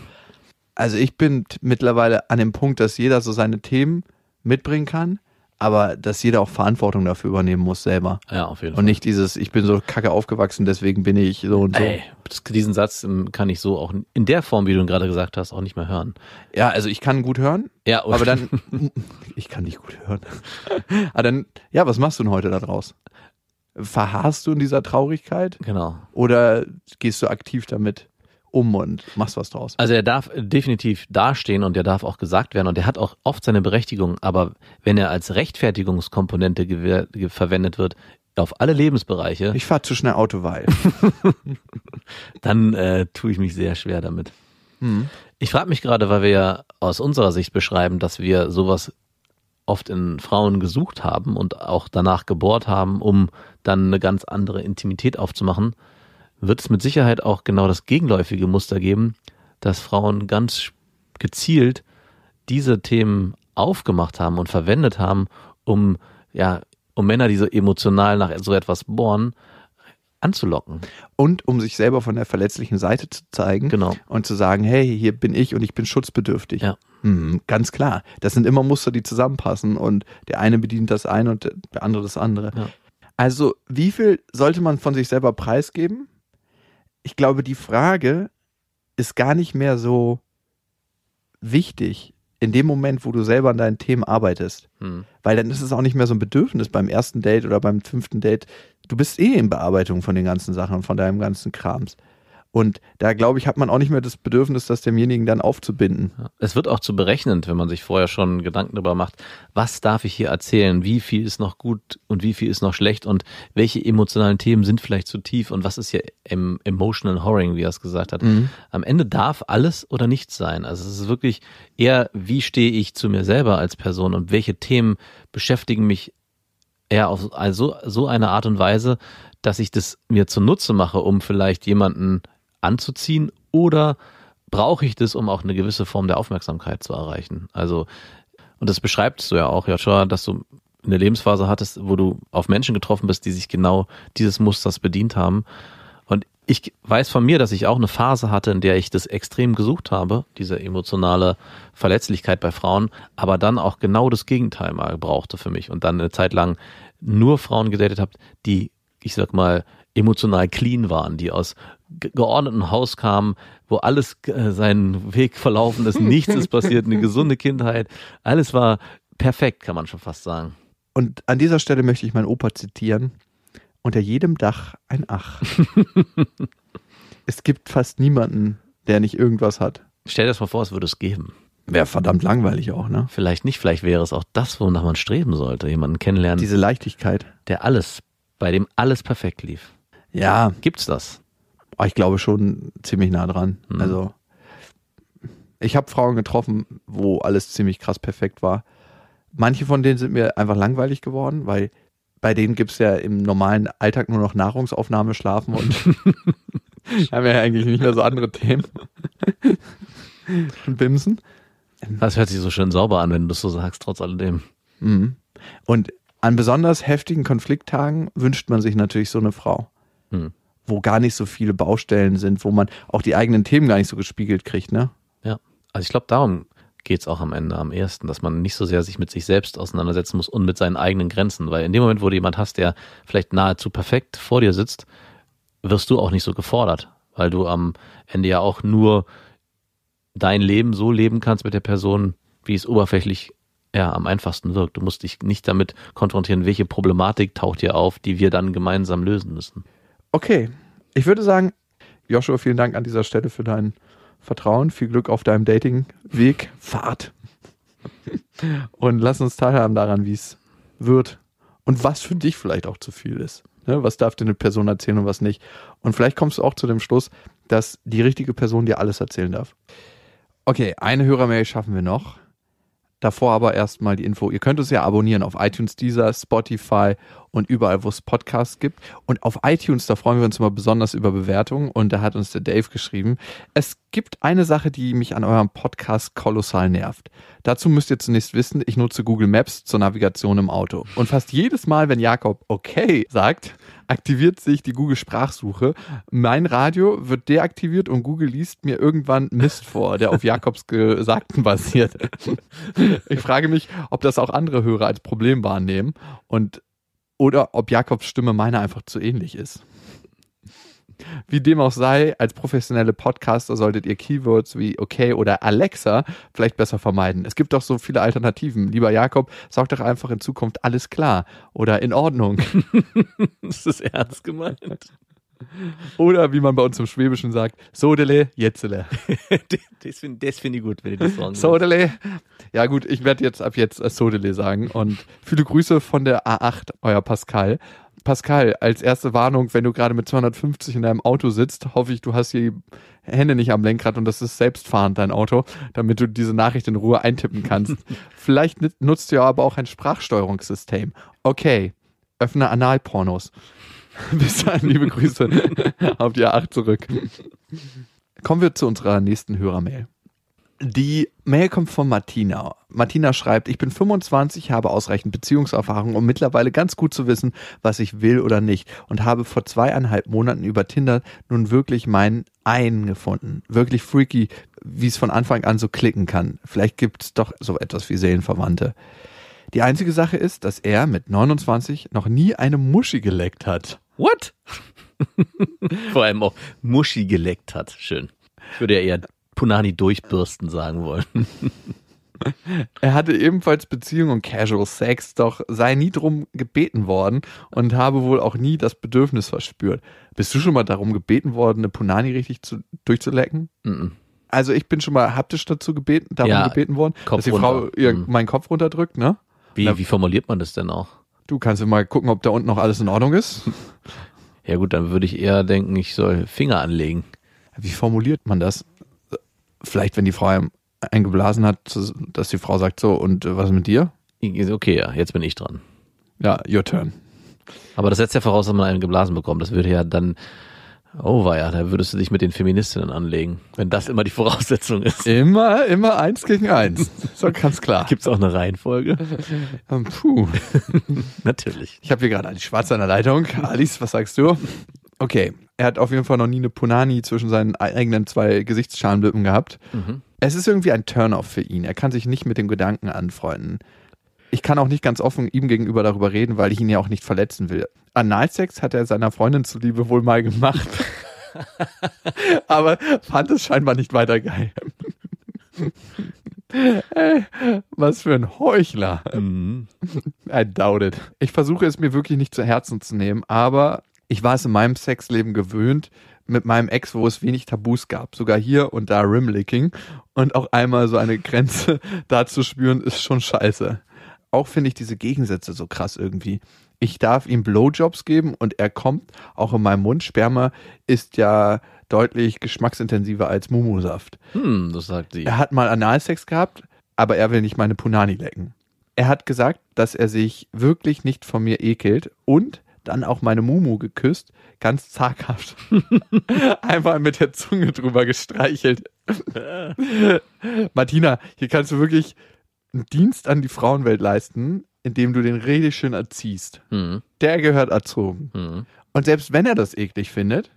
Also ich bin mittlerweile an dem Punkt, dass jeder so seine Themen mitbringen kann, aber dass jeder auch Verantwortung dafür übernehmen muss selber. Ja, auf jeden Und Fall. nicht dieses, ich bin so kacke aufgewachsen, deswegen bin ich so und so. Ey, diesen Satz ähm, kann ich so auch in der Form, wie du ihn gerade gesagt hast, auch nicht mehr hören. Ja, also ich kann gut hören, Ja, aber dann, ich kann nicht gut hören. Aber dann, ja, was machst du denn heute da draus? Verharrst du in dieser Traurigkeit genau. oder gehst du aktiv damit um und machst was draus? Also er darf definitiv dastehen und er darf auch gesagt werden und er hat auch oft seine Berechtigung, aber wenn er als Rechtfertigungskomponente verwendet wird auf alle Lebensbereiche, Ich fahr zu schnell Auto, weil. dann äh, tue ich mich sehr schwer damit. Ich frage mich gerade, weil wir ja aus unserer Sicht beschreiben, dass wir sowas oft in Frauen gesucht haben und auch danach gebohrt haben, um dann eine ganz andere Intimität aufzumachen, wird es mit Sicherheit auch genau das gegenläufige Muster geben, dass Frauen ganz gezielt diese Themen aufgemacht haben und verwendet haben, um ja, um Männer, die so emotional nach so etwas bohren, anzulocken. Und um sich selber von der verletzlichen Seite zu zeigen Genau. und zu sagen, hey, hier bin ich und ich bin schutzbedürftig. Ja. Mhm, ganz klar. Das sind immer Muster, die zusammenpassen und der eine bedient das eine und der andere das andere. Ja. Also, wie viel sollte man von sich selber preisgeben? Ich glaube, die Frage ist gar nicht mehr so wichtig in dem Moment, wo du selber an deinen Themen arbeitest. Hm. Weil dann ist es auch nicht mehr so ein Bedürfnis beim ersten Date oder beim fünften Date. Du bist eh in Bearbeitung von den ganzen Sachen, von deinem ganzen Krams. Und da glaube ich, hat man auch nicht mehr das Bedürfnis, das demjenigen dann aufzubinden. Es wird auch zu berechnend, wenn man sich vorher schon Gedanken darüber macht, was darf ich hier erzählen, wie viel ist noch gut und wie viel ist noch schlecht und welche emotionalen Themen sind vielleicht zu tief und was ist hier im emotional Horroring, wie er es gesagt hat. Am Ende darf alles oder nichts sein. Also es ist wirklich eher, wie stehe ich zu mir selber als Person und welche Themen beschäftigen mich eher auf also so eine Art und Weise, dass ich das mir zunutze mache, um vielleicht jemanden anzuziehen oder brauche ich das, um auch eine gewisse Form der Aufmerksamkeit zu erreichen? Also, und das beschreibst du ja auch, Joshua, dass du eine Lebensphase hattest, wo du auf Menschen getroffen bist, die sich genau dieses Musters bedient haben. Und ich weiß von mir, dass ich auch eine Phase hatte, in der ich das extrem gesucht habe, diese emotionale Verletzlichkeit bei Frauen, aber dann auch genau das Gegenteil mal brauchte für mich und dann eine Zeit lang nur Frauen gedatet habe, die, ich sag mal, emotional clean waren, die aus ge- geordnetem Haus kamen, wo alles äh, seinen Weg verlaufen ist, nichts ist passiert, eine gesunde Kindheit, alles war perfekt, kann man schon fast sagen. Und an dieser Stelle möchte ich meinen Opa zitieren. Unter jedem Dach ein Ach. es gibt fast niemanden, der nicht irgendwas hat. Stell dir das mal vor, es würde es geben. Wäre verdammt langweilig auch, ne? Vielleicht nicht, vielleicht wäre es auch das, wonach man streben sollte, jemanden kennenlernen, Diese Leichtigkeit. der alles, bei dem alles perfekt lief. Ja, Gibt's das? Oh, ich glaube schon ziemlich nah dran. Mhm. Also ich habe Frauen getroffen, wo alles ziemlich krass perfekt war. Manche von denen sind mir einfach langweilig geworden, weil bei denen gibt's ja im normalen Alltag nur noch Nahrungsaufnahme, Schlafen und haben ja eigentlich nicht mehr so andere Themen. und Bimsen. Das hört sich so schön sauber an, wenn du das so sagst, trotz alledem. Mhm. Und an besonders heftigen Konflikttagen wünscht man sich natürlich so eine Frau, Hm. Wo gar nicht so viele Baustellen sind, wo man auch die eigenen Themen gar nicht so gespiegelt kriegt, ne? Ja. Also ich glaube, darum geht's auch am Ende am ersten, dass man nicht so sehr sich mit sich selbst auseinandersetzen muss und mit seinen eigenen Grenzen. Weil in dem Moment, wo du jemand hast, der vielleicht nahezu perfekt vor dir sitzt, wirst du auch nicht so gefordert, weil du am Ende ja auch nur dein Leben so leben kannst mit der Person, wie es oberflächlich ja, am einfachsten wirkt. Du musst dich nicht damit konfrontieren, welche Problematik taucht dir auf, die wir dann gemeinsam lösen müssen. Okay, ich würde sagen, Joshua, vielen Dank an dieser Stelle für dein Vertrauen. Viel Glück auf deinem Datingweg. Fahrt. Und lass uns teilhaben daran, wie es wird und was für dich vielleicht auch zu viel ist. Ne? Was darf dir eine Person erzählen und was nicht? Und vielleicht kommst du auch zu dem Schluss, dass die richtige Person dir alles erzählen darf. Okay, eine Hörermail schaffen wir noch. Davor aber erstmal die Info. Ihr könnt uns ja abonnieren auf iTunes, Deezer, Spotify und überall, wo es Podcasts gibt. Und auf iTunes, da freuen wir uns immer besonders über Bewertungen. Und da hat uns der Dave geschrieben, es gibt eine Sache, die mich an eurem Podcast kolossal nervt. Dazu müsst ihr zunächst wissen, ich nutze Google Maps zur Navigation im Auto. Und fast jedes Mal, wenn Jakob okay sagt, aktiviert sich die Google Sprachsuche. Mein Radio wird deaktiviert und Google liest mir irgendwann Mist vor, der auf Jakobs Gesagten basiert. Ich frage mich, ob das auch andere Hörer als Problem wahrnehmen und oder ob Jakobs Stimme meiner einfach zu ähnlich ist. Wie dem auch sei, als professionelle Podcaster solltet ihr Keywords wie okay oder Alexa vielleicht besser vermeiden. Es gibt doch so viele Alternativen. Lieber Jakob, sag doch einfach in Zukunft alles klar oder in Ordnung. Das ist ernst gemeint. Oder wie man bei uns im Schwäbischen sagt, Sodele, jetzele. Das finde das find ich gut, wenn ihr das sagen Sodele. Ja gut, ich werde jetzt ab jetzt Sodele sagen und viele Grüße von der A8, euer Pascal. Pascal, als erste Warnung, wenn du gerade mit 250 in deinem Auto sitzt, hoffe ich, du hast die Hände nicht am Lenkrad und das ist selbstfahrend dein Auto, damit du diese Nachricht in Ruhe eintippen kannst. Vielleicht nut- nutzt du ja aber auch ein Sprachsteuerungssystem. Okay, öffne Analpornos. Bis dahin, liebe Grüße auf die A8 zurück. Kommen wir zu unserer nächsten Hörermail. Die Mail kommt von Martina. Martina schreibt, ich bin 25, habe ausreichend Beziehungserfahrung, um mittlerweile ganz gut zu wissen, was ich will oder nicht und habe vor zweieinhalb Monaten über Tinder nun wirklich meinen einen gefunden. Wirklich freaky, wie es von Anfang an so klicken kann. Vielleicht gibt es doch so etwas wie Seelenverwandte. Die einzige Sache ist, dass er mit 29 noch nie eine Muschi geleckt hat. What? Vor allem auch Muschi geleckt hat. Schön. Ich würde ja eher Punani durchbürsten sagen wollen. Er hatte ebenfalls Beziehung und Casual Sex, doch sei nie drum gebeten worden und habe wohl auch nie das Bedürfnis verspürt. Bist du schon mal darum gebeten worden, eine Punani richtig zu, durchzulecken? Mhm. Also ich bin schon mal haptisch dazu gebeten, darum Ja, gebeten worden, Kopf dass die Frau ihr Mhm. meinen Kopf runterdrückt, ne? Wie, wie formuliert man das denn auch? Du kannst ja mal gucken, ob da unten noch alles in Ordnung ist. Ja gut, dann würde ich eher denken, ich soll Finger anlegen. Wie formuliert man das? Vielleicht, wenn die Frau eingeblasen hat, dass die Frau sagt so, und äh, was ist mit dir? Okay, ja, jetzt bin ich dran. Ja, your turn. Aber das setzt ja voraus, dass man einen geblasen bekommt. Das würde ja dann, oh war ja, da würdest du dich mit den Feministinnen anlegen, wenn das immer die Voraussetzung ist. Immer, immer eins gegen eins. So ganz klar. Gibt es auch eine Reihenfolge? Ähm, Puh. Natürlich. Ich habe hier gerade Ali Schwarz an der Leitung. Alice, was sagst du? Okay, er hat auf jeden Fall noch nie eine Punani zwischen seinen eigenen zwei Gesichtsschalenlippen gehabt. Mhm. Es ist irgendwie ein Turn-off für ihn. Er kann sich nicht mit dem Gedanken anfreunden. Ich kann auch nicht ganz offen ihm gegenüber darüber reden, weil ich ihn ja auch nicht verletzen will. Analsex hat er seiner Freundin zuliebe wohl mal gemacht. Aber fand es scheinbar nicht weiter geil. Ey, Was für ein Heuchler. Mhm. I doubt it. Ich versuche es mir wirklich nicht zu Herzen zu nehmen, aber ich war es in meinem Sexleben gewöhnt, mit meinem Ex, wo es wenig Tabus gab. Sogar hier und da Rimlicking. Und auch einmal so eine Grenze da zu spüren, ist schon scheiße. Auch finde ich diese Gegensätze so krass irgendwie. Ich darf ihm Blowjobs geben und er kommt auch in meinem Mund. Sperma ist ja deutlich geschmacksintensiver als Mumusaft. Hm, das sagt sie. Er hat mal Analsex gehabt, aber er will nicht meine Punani lecken. Er hat gesagt, dass er sich wirklich nicht von mir ekelt und dann auch meine Mumu geküsst, ganz zaghaft. Einfach mit der Zunge drüber gestreichelt. Martina, hier kannst du wirklich einen Dienst an die Frauenwelt leisten, indem du den richtig schön erziehst. Mhm. Der gehört erzogen. Mhm. Und selbst wenn er das eklig findet,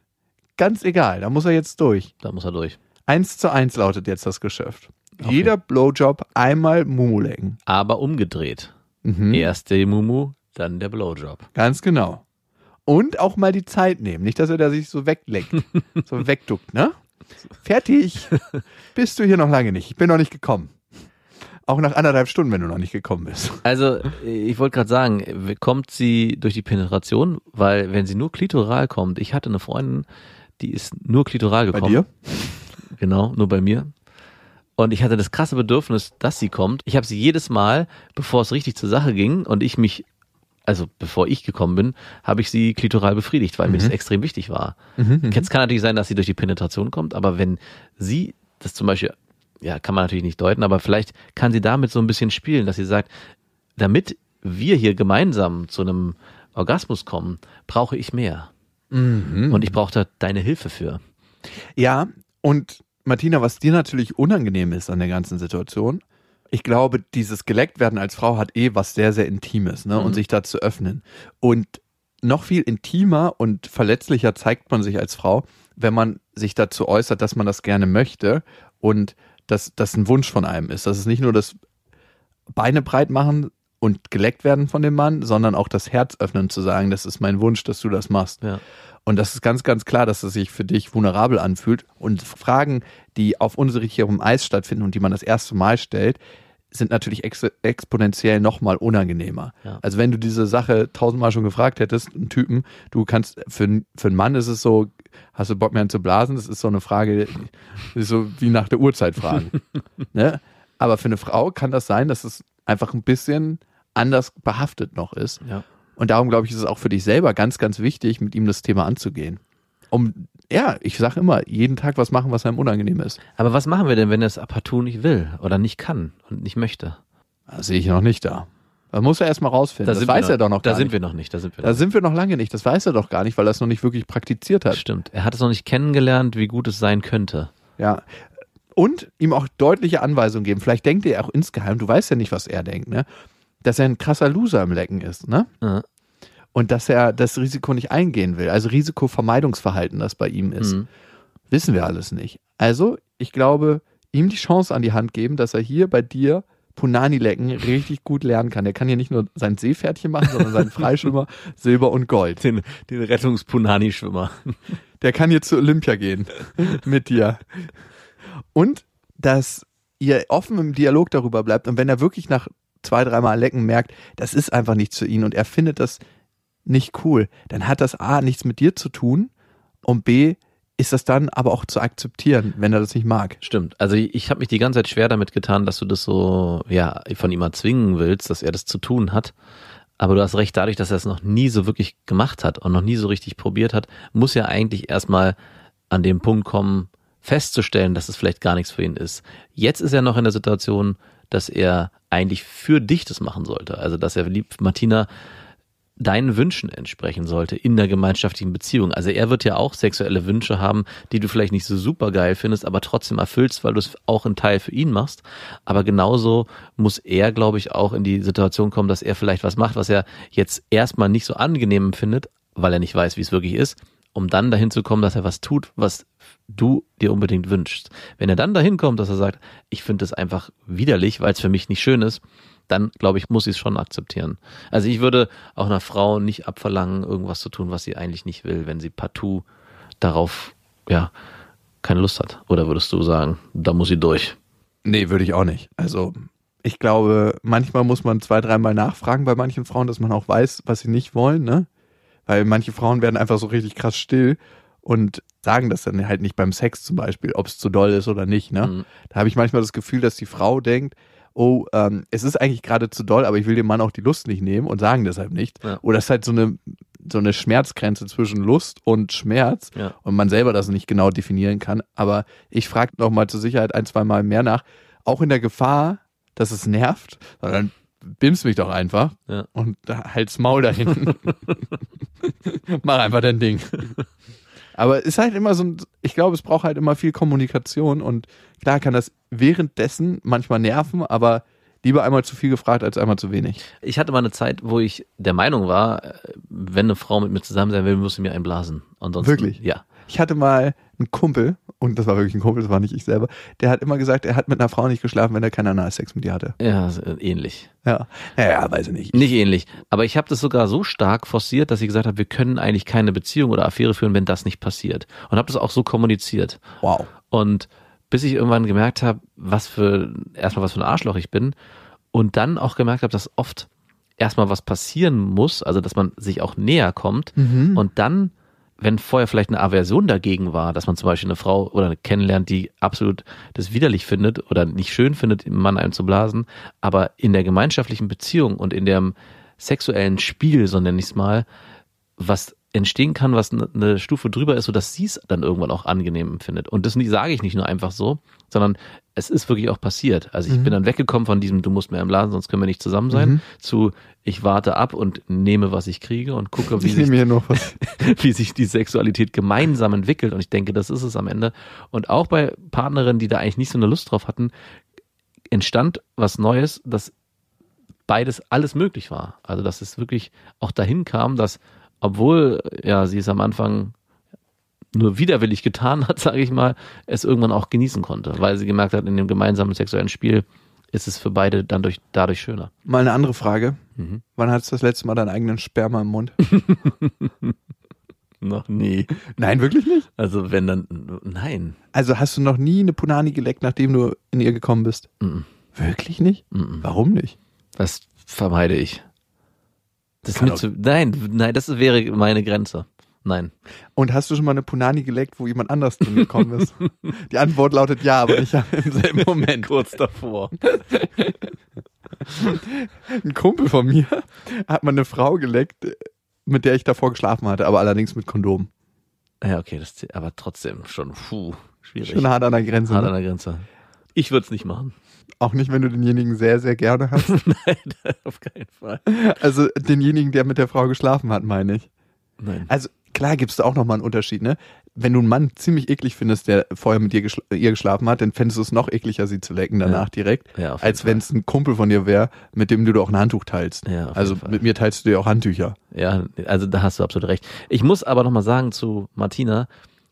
ganz egal, da muss er jetzt durch. Da muss er durch. Eins zu eins lautet jetzt das Geschäft. Okay. Jeder Blowjob einmal Mumu lecken. Aber umgedreht. Mhm. Erst der Mumu, dann der Blowjob. Ganz genau. Und auch mal die Zeit nehmen. Nicht, dass er da sich so wegleckt, so wegduckt, ne? Fertig. Bist du hier noch lange nicht. Ich bin noch nicht gekommen. Auch nach anderthalb Stunden, wenn du noch nicht gekommen bist. Also, ich wollte gerade sagen, kommt sie durch die Penetration? Weil, wenn sie nur klitoral kommt, ich hatte eine Freundin, die ist nur klitoral Bei gekommen. dir? Genau, nur bei mir. Und ich hatte das krasse Bedürfnis, dass sie kommt. Ich habe sie jedes Mal, bevor es richtig zur Sache ging und ich mich, also bevor ich gekommen bin, habe ich sie klitoral befriedigt, weil mir das extrem wichtig war. Jetzt kann natürlich sein, dass sie durch die Penetration kommt, aber wenn sie das zum Beispiel, ja, kann man natürlich nicht deuten, aber vielleicht kann sie damit so ein bisschen spielen, dass sie sagt, damit wir hier gemeinsam zu einem Orgasmus kommen, brauche ich mehr. Und ich brauche da deine Hilfe für. Ja, und Martina, was dir natürlich unangenehm ist an der ganzen Situation, ich glaube, dieses geleckt werden als Frau hat eh was sehr, sehr Intimes, ne? Und sich da zu öffnen. Und noch viel intimer und verletzlicher zeigt man sich als Frau, wenn man sich dazu äußert, dass man das gerne möchte und dass das ein Wunsch von einem ist. Das ist nicht nur das Beine breit machen und geleckt werden von dem Mann, sondern auch das Herz öffnen zu sagen, das ist mein Wunsch, dass du das machst. Ja. Und das ist ganz, ganz klar, dass es sich für dich vulnerabel anfühlt. Und Fragen, die auf unsicherem Eis stattfinden und die man das erste Mal stellt, sind natürlich ex exponentiell nochmal unangenehmer. Ja. Also wenn du diese Sache tausendmal schon gefragt hättest, einen Typen, du kannst, für, für einen Mann ist es so, hast du Bock mehr zu blasen? Das ist so eine Frage, ist so wie nach der Uhrzeit fragen. ne? Aber für eine Frau kann das sein, dass es einfach ein bisschen anders behaftet noch ist. Ja. Und darum glaube ich, ist es auch für dich selber ganz, ganz wichtig, mit ihm das Thema anzugehen. Um, ja, ich sage immer, jeden Tag was machen, was einem unangenehm ist. Aber was machen wir denn, wenn er es partout nicht will oder nicht kann und nicht möchte? Das sehe ich noch nicht da. Das muss er erstmal rausfinden. Da das sind weiß wir er doch noch Da gar sind nicht. wir noch nicht. Da sind wir Da noch. sind wir noch lange nicht. Das weiß er doch gar nicht, weil er es noch nicht wirklich praktiziert hat. Stimmt. Er hat es noch nicht kennengelernt, wie gut es sein könnte. Ja. Und ihm auch deutliche Anweisungen geben. Vielleicht denkt er auch insgeheim, du weißt ja nicht, was er denkt, ne? Dass er ein krasser Loser im Lecken ist, ne? Ja. Und dass er das Risiko nicht eingehen will. Also Risikovermeidungsverhalten, das bei ihm ist. Mhm. Wissen wir alles nicht. Also, ich glaube, ihm die Chance an die Hand geben, dass er hier bei dir Punani lecken richtig gut lernen kann. Er kann hier nicht nur sein Seepferdchen machen, sondern seinen Freischwimmer Silber und Gold. Den, den Rettungspunani-Schwimmer. Der kann hier zu Olympia gehen mit dir. Und dass ihr offen im Dialog darüber bleibt und wenn er wirklich nach zwei, dreimal lecken merkt, das ist einfach nicht zu ihm und er findet das nicht cool, dann hat das A nichts mit dir zu tun und B ist das dann aber auch zu akzeptieren, wenn er das nicht mag. Stimmt. Also ich, habe mich die ganze Zeit schwer damit getan, dass du das so ja von ihm erzwingen willst, dass er das zu tun hat. Aber du hast recht, dadurch, dass er es noch nie so wirklich gemacht hat und noch nie so richtig probiert hat, muss er eigentlich erstmal an dem Punkt kommen, festzustellen, dass es vielleicht gar nichts für ihn ist. Jetzt ist er noch in der Situation, dass er eigentlich für dich das machen sollte. Also dass er lieb Martina deinen Wünschen entsprechen sollte in der gemeinschaftlichen Beziehung. Also er wird ja auch sexuelle Wünsche haben, die du vielleicht nicht so super geil findest, aber trotzdem erfüllst, weil du es auch einen Teil für ihn machst. Aber genauso muss er, glaube ich, auch in die Situation kommen, dass er vielleicht was macht, was er jetzt erstmal nicht so angenehm empfindet, weil er nicht weiß, wie es wirklich ist, um dann dahin zu kommen, dass er was tut, was du dir unbedingt wünschst. Wenn er dann dahin kommt, dass er sagt, ich finde es einfach widerlich, weil es für mich nicht schön ist, dann glaube ich, muss sie es schon akzeptieren. Also ich würde auch einer Frau nicht abverlangen, irgendwas zu tun, was sie eigentlich nicht will, wenn sie partout darauf, ja, keine Lust hat. Oder würdest du sagen, da muss sie durch? Nee, würde ich auch nicht. Also ich glaube, manchmal muss man zwei, dreimal nachfragen bei manchen Frauen, dass man auch weiß, was sie nicht wollen, ne? Weil manche Frauen werden einfach so richtig krass still und sagen das dann halt nicht beim Sex zum Beispiel, ob es zu doll ist oder nicht, ne? Mhm. Da habe ich manchmal das Gefühl, dass die Frau denkt, oh, ähm, es ist eigentlich gerade zu doll, aber ich will dem Mann auch die Lust nicht nehmen und sagen deshalb nicht. Ja. Oder es ist halt so eine, so eine Schmerzgrenze zwischen Lust und Schmerz Ja. und man selber das nicht genau definieren kann. Aber ich frage noch mal zur Sicherheit ein, zwei Mal mehr nach, auch in der Gefahr, dass es nervt, sondern bimst mich doch einfach Ja. und halt's Maul da hinten. Mach einfach dein Ding. Aber es ist halt immer so ein, ich glaube, es braucht halt immer viel Kommunikation und klar kann das währenddessen manchmal nerven, aber lieber einmal zu viel gefragt als einmal zu wenig. Ich hatte mal eine Zeit, wo ich der Meinung war, äh, wenn eine Frau mit mir zusammen sein will, muss sie mir einblasen. Ansonsten, Wirklich? Ja. Ich hatte mal einen Kumpel, und das war wirklich ein Kumpel, das war nicht ich selber, der hat immer gesagt, er hat mit einer Frau nicht geschlafen, wenn er keinen Analsex mit ihr hatte. Ja, äh, ähnlich. Ja. Ja, weiß ich nicht. Nicht ähnlich. Aber ich habe das sogar so stark forciert, dass ich gesagt habe, wir können eigentlich keine Beziehung oder Affäre führen, wenn das nicht passiert. Und habe das auch so kommuniziert. Wow. Und bis ich irgendwann gemerkt habe, was für, erstmal was für ein Arschloch ich bin und dann auch gemerkt habe, dass oft erstmal was passieren muss, also dass man sich auch näher kommt Mhm. und dann, wenn vorher vielleicht eine Aversion dagegen war, dass man zum Beispiel eine Frau oder eine kennenlernt, die absolut das widerlich findet oder nicht schön findet, im Mann einem zu blasen, aber in der gemeinschaftlichen Beziehung und in dem sexuellen Spiel, so nenne ich es mal, was entstehen kann, was ne- eine Stufe drüber ist, sodass sie es dann irgendwann auch angenehm empfindet. Und das sage ich nicht nur einfach so, sondern es ist wirklich auch passiert. Also ich Mhm. bin dann weggekommen von diesem, du musst mir im Laden, sonst können wir nicht zusammen sein, Mhm. zu ich warte ab und nehme, was ich kriege und gucke, wie Ich sich wie sich die Sexualität gemeinsam entwickelt. Und ich denke, das ist es am Ende. Und auch bei Partnerinnen, die da eigentlich nicht so eine Lust drauf hatten, entstand was Neues, dass beides alles möglich war. Also dass es wirklich auch dahin kam, dass obwohl ja sie es am Anfang nur widerwillig getan hat, sage ich mal, es irgendwann auch genießen konnte, weil sie gemerkt hat, in dem gemeinsamen sexuellen Spiel ist es für beide dann durch, dadurch schöner. Mal eine andere Frage. Mhm. Wann hattest du das letzte Mal deinen eigenen Sperma im Mund? Noch nie. Nein, wirklich nicht? Also wenn dann, nein. Also hast du noch nie eine Punani geleckt, nachdem du in ihr gekommen bist? Mhm. Wirklich nicht? Mhm. Warum nicht? Das vermeide ich. Das ist mir zu, nein, nein, das wäre meine Grenze. Nein. Und hast du schon mal eine Punani geleckt, wo jemand anders drin gekommen ist? Die Antwort lautet ja, aber nicht im selben Moment. Kurz davor. Ein Kumpel von mir hat mal eine Frau geleckt, mit der ich davor geschlafen hatte, aber allerdings mit Kondom. Ja, okay, das, aber trotzdem schon, puh, schwierig. Schon hart an der Grenze. Hart an Ne? der Grenze. Ich würde es nicht machen. Auch nicht, wenn du denjenigen sehr, sehr gerne hast. Nein, auf keinen Fall. Also denjenigen, der mit der Frau geschlafen hat, meine ich. Nein. Also klar gibt's da auch nochmal einen Unterschied, ne? Wenn du einen Mann ziemlich eklig findest, der vorher mit dir geschl ihr geschlafen hat, dann fändest du es noch ekliger, sie zu lecken danach Ja. direkt, Ja, als wenn es ein Kumpel von dir wäre, mit dem du auch ein Handtuch teilst. Ja, auf also mit mir teilst du dir auch Handtücher. Ja, also da hast du absolut recht. Ich muss aber nochmal sagen zu Martina,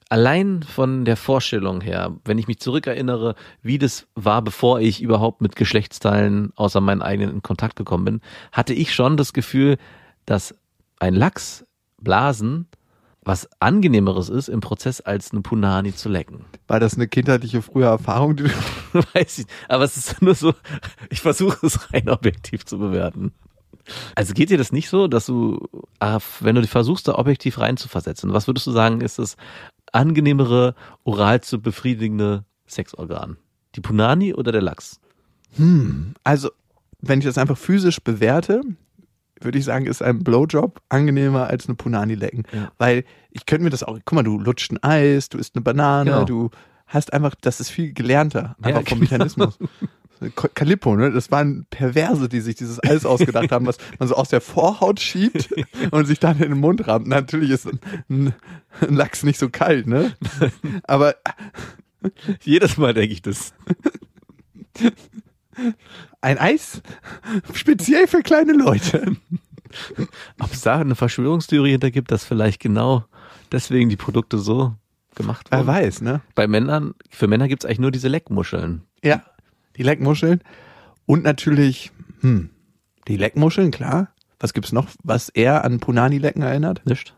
allein von der Vorstellung her, wenn ich mich zurückerinnere, wie das war, bevor ich überhaupt mit Geschlechtsteilen außer meinen eigenen in Kontakt gekommen bin, hatte ich schon das Gefühl, dass ein Lachs blasen was angenehmeres ist im Prozess als eine Punani zu lecken. War das eine kindheitliche frühe Erfahrung? Die du Weiß ich. Aber es ist nur so, ich versuche es rein objektiv zu bewerten. Also geht dir das nicht so, dass du, ah, wenn du versuchst, da objektiv reinzuversetzen, was würdest du sagen, ist das angenehmere, oral zu befriedigende Sexorgan? Die Punani oder der Lachs? Hm, also, wenn ich das einfach physisch bewerte, würde ich sagen, ist ein Blowjob angenehmer als eine Punani lecken. Ja. Weil ich könnte mir das auch, guck mal, du lutscht ein Eis, du isst eine Banane, Genau. du hast einfach, das ist viel gelernter, einfach vom genau. Mechanismus. Ka- Calippo, ne? Das waren Perverse, die sich dieses Eis ausgedacht haben, was man so aus der Vorhaut schiebt und sich dann in den Mund rammt. Natürlich ist ein, ein, Lachs nicht so kalt, ne? Aber Jedes Mal denke ich das. ein Eis speziell für kleine Leute. Ob es da eine Verschwörungstheorie hinter gibt, dass vielleicht genau deswegen die Produkte so gemacht Wer wurden? weiß, ne? Bei Männern, für Männer gibt es eigentlich nur diese Leckmuscheln. Ja, die Leckmuscheln. Und natürlich, hm, die Leckmuscheln, klar. Was gibt's noch, was eher an Punani-Lecken erinnert? Nicht?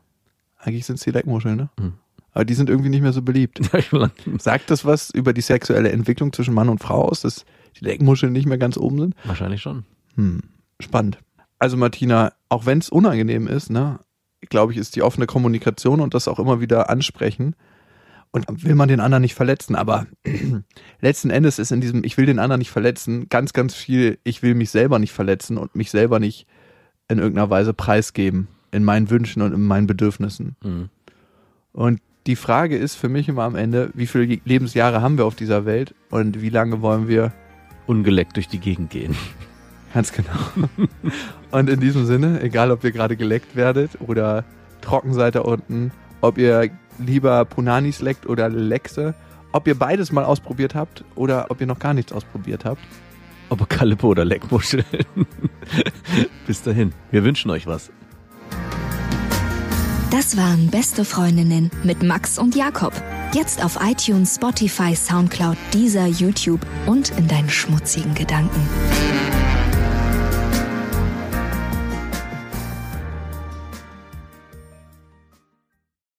Eigentlich sind's die Leckmuscheln, ne? Hm. Aber die sind irgendwie nicht mehr so beliebt. Sagt das was über die sexuelle Entwicklung zwischen Mann und Frau aus, dass die Leckmuscheln nicht mehr ganz oben sind? Wahrscheinlich schon. Hm, spannend. Also Martina, auch wenn es unangenehm ist, ne, glaube ich, ist die offene Kommunikation und das auch immer wieder ansprechen. Und will man den anderen nicht verletzen, aber letzten Endes ist in diesem Ich will den anderen nicht verletzen ganz, ganz viel, ich will mich selber nicht verletzen und mich selber nicht in irgendeiner Weise preisgeben in meinen Wünschen und in meinen Bedürfnissen. Mhm. Und die Frage ist für mich immer am Ende, wie viele Lebensjahre haben wir auf dieser Welt und wie lange wollen wir Ungeleckt durch die Gegend gehen. Ganz genau. Und in diesem Sinne, egal ob ihr gerade geleckt werdet oder trocken seid da unten, ob ihr lieber Punanis leckt oder Lexe, ob ihr beides mal ausprobiert habt oder ob ihr noch gar nichts ausprobiert habt. Ob Kalippo oder Leckmuscheln. Bis dahin. Wir wünschen euch was. Das waren Beste Freundinnen mit Max und Jakob. Jetzt auf iTunes, Spotify, Soundcloud, dieser YouTube und in deinen schmutzigen Gedanken.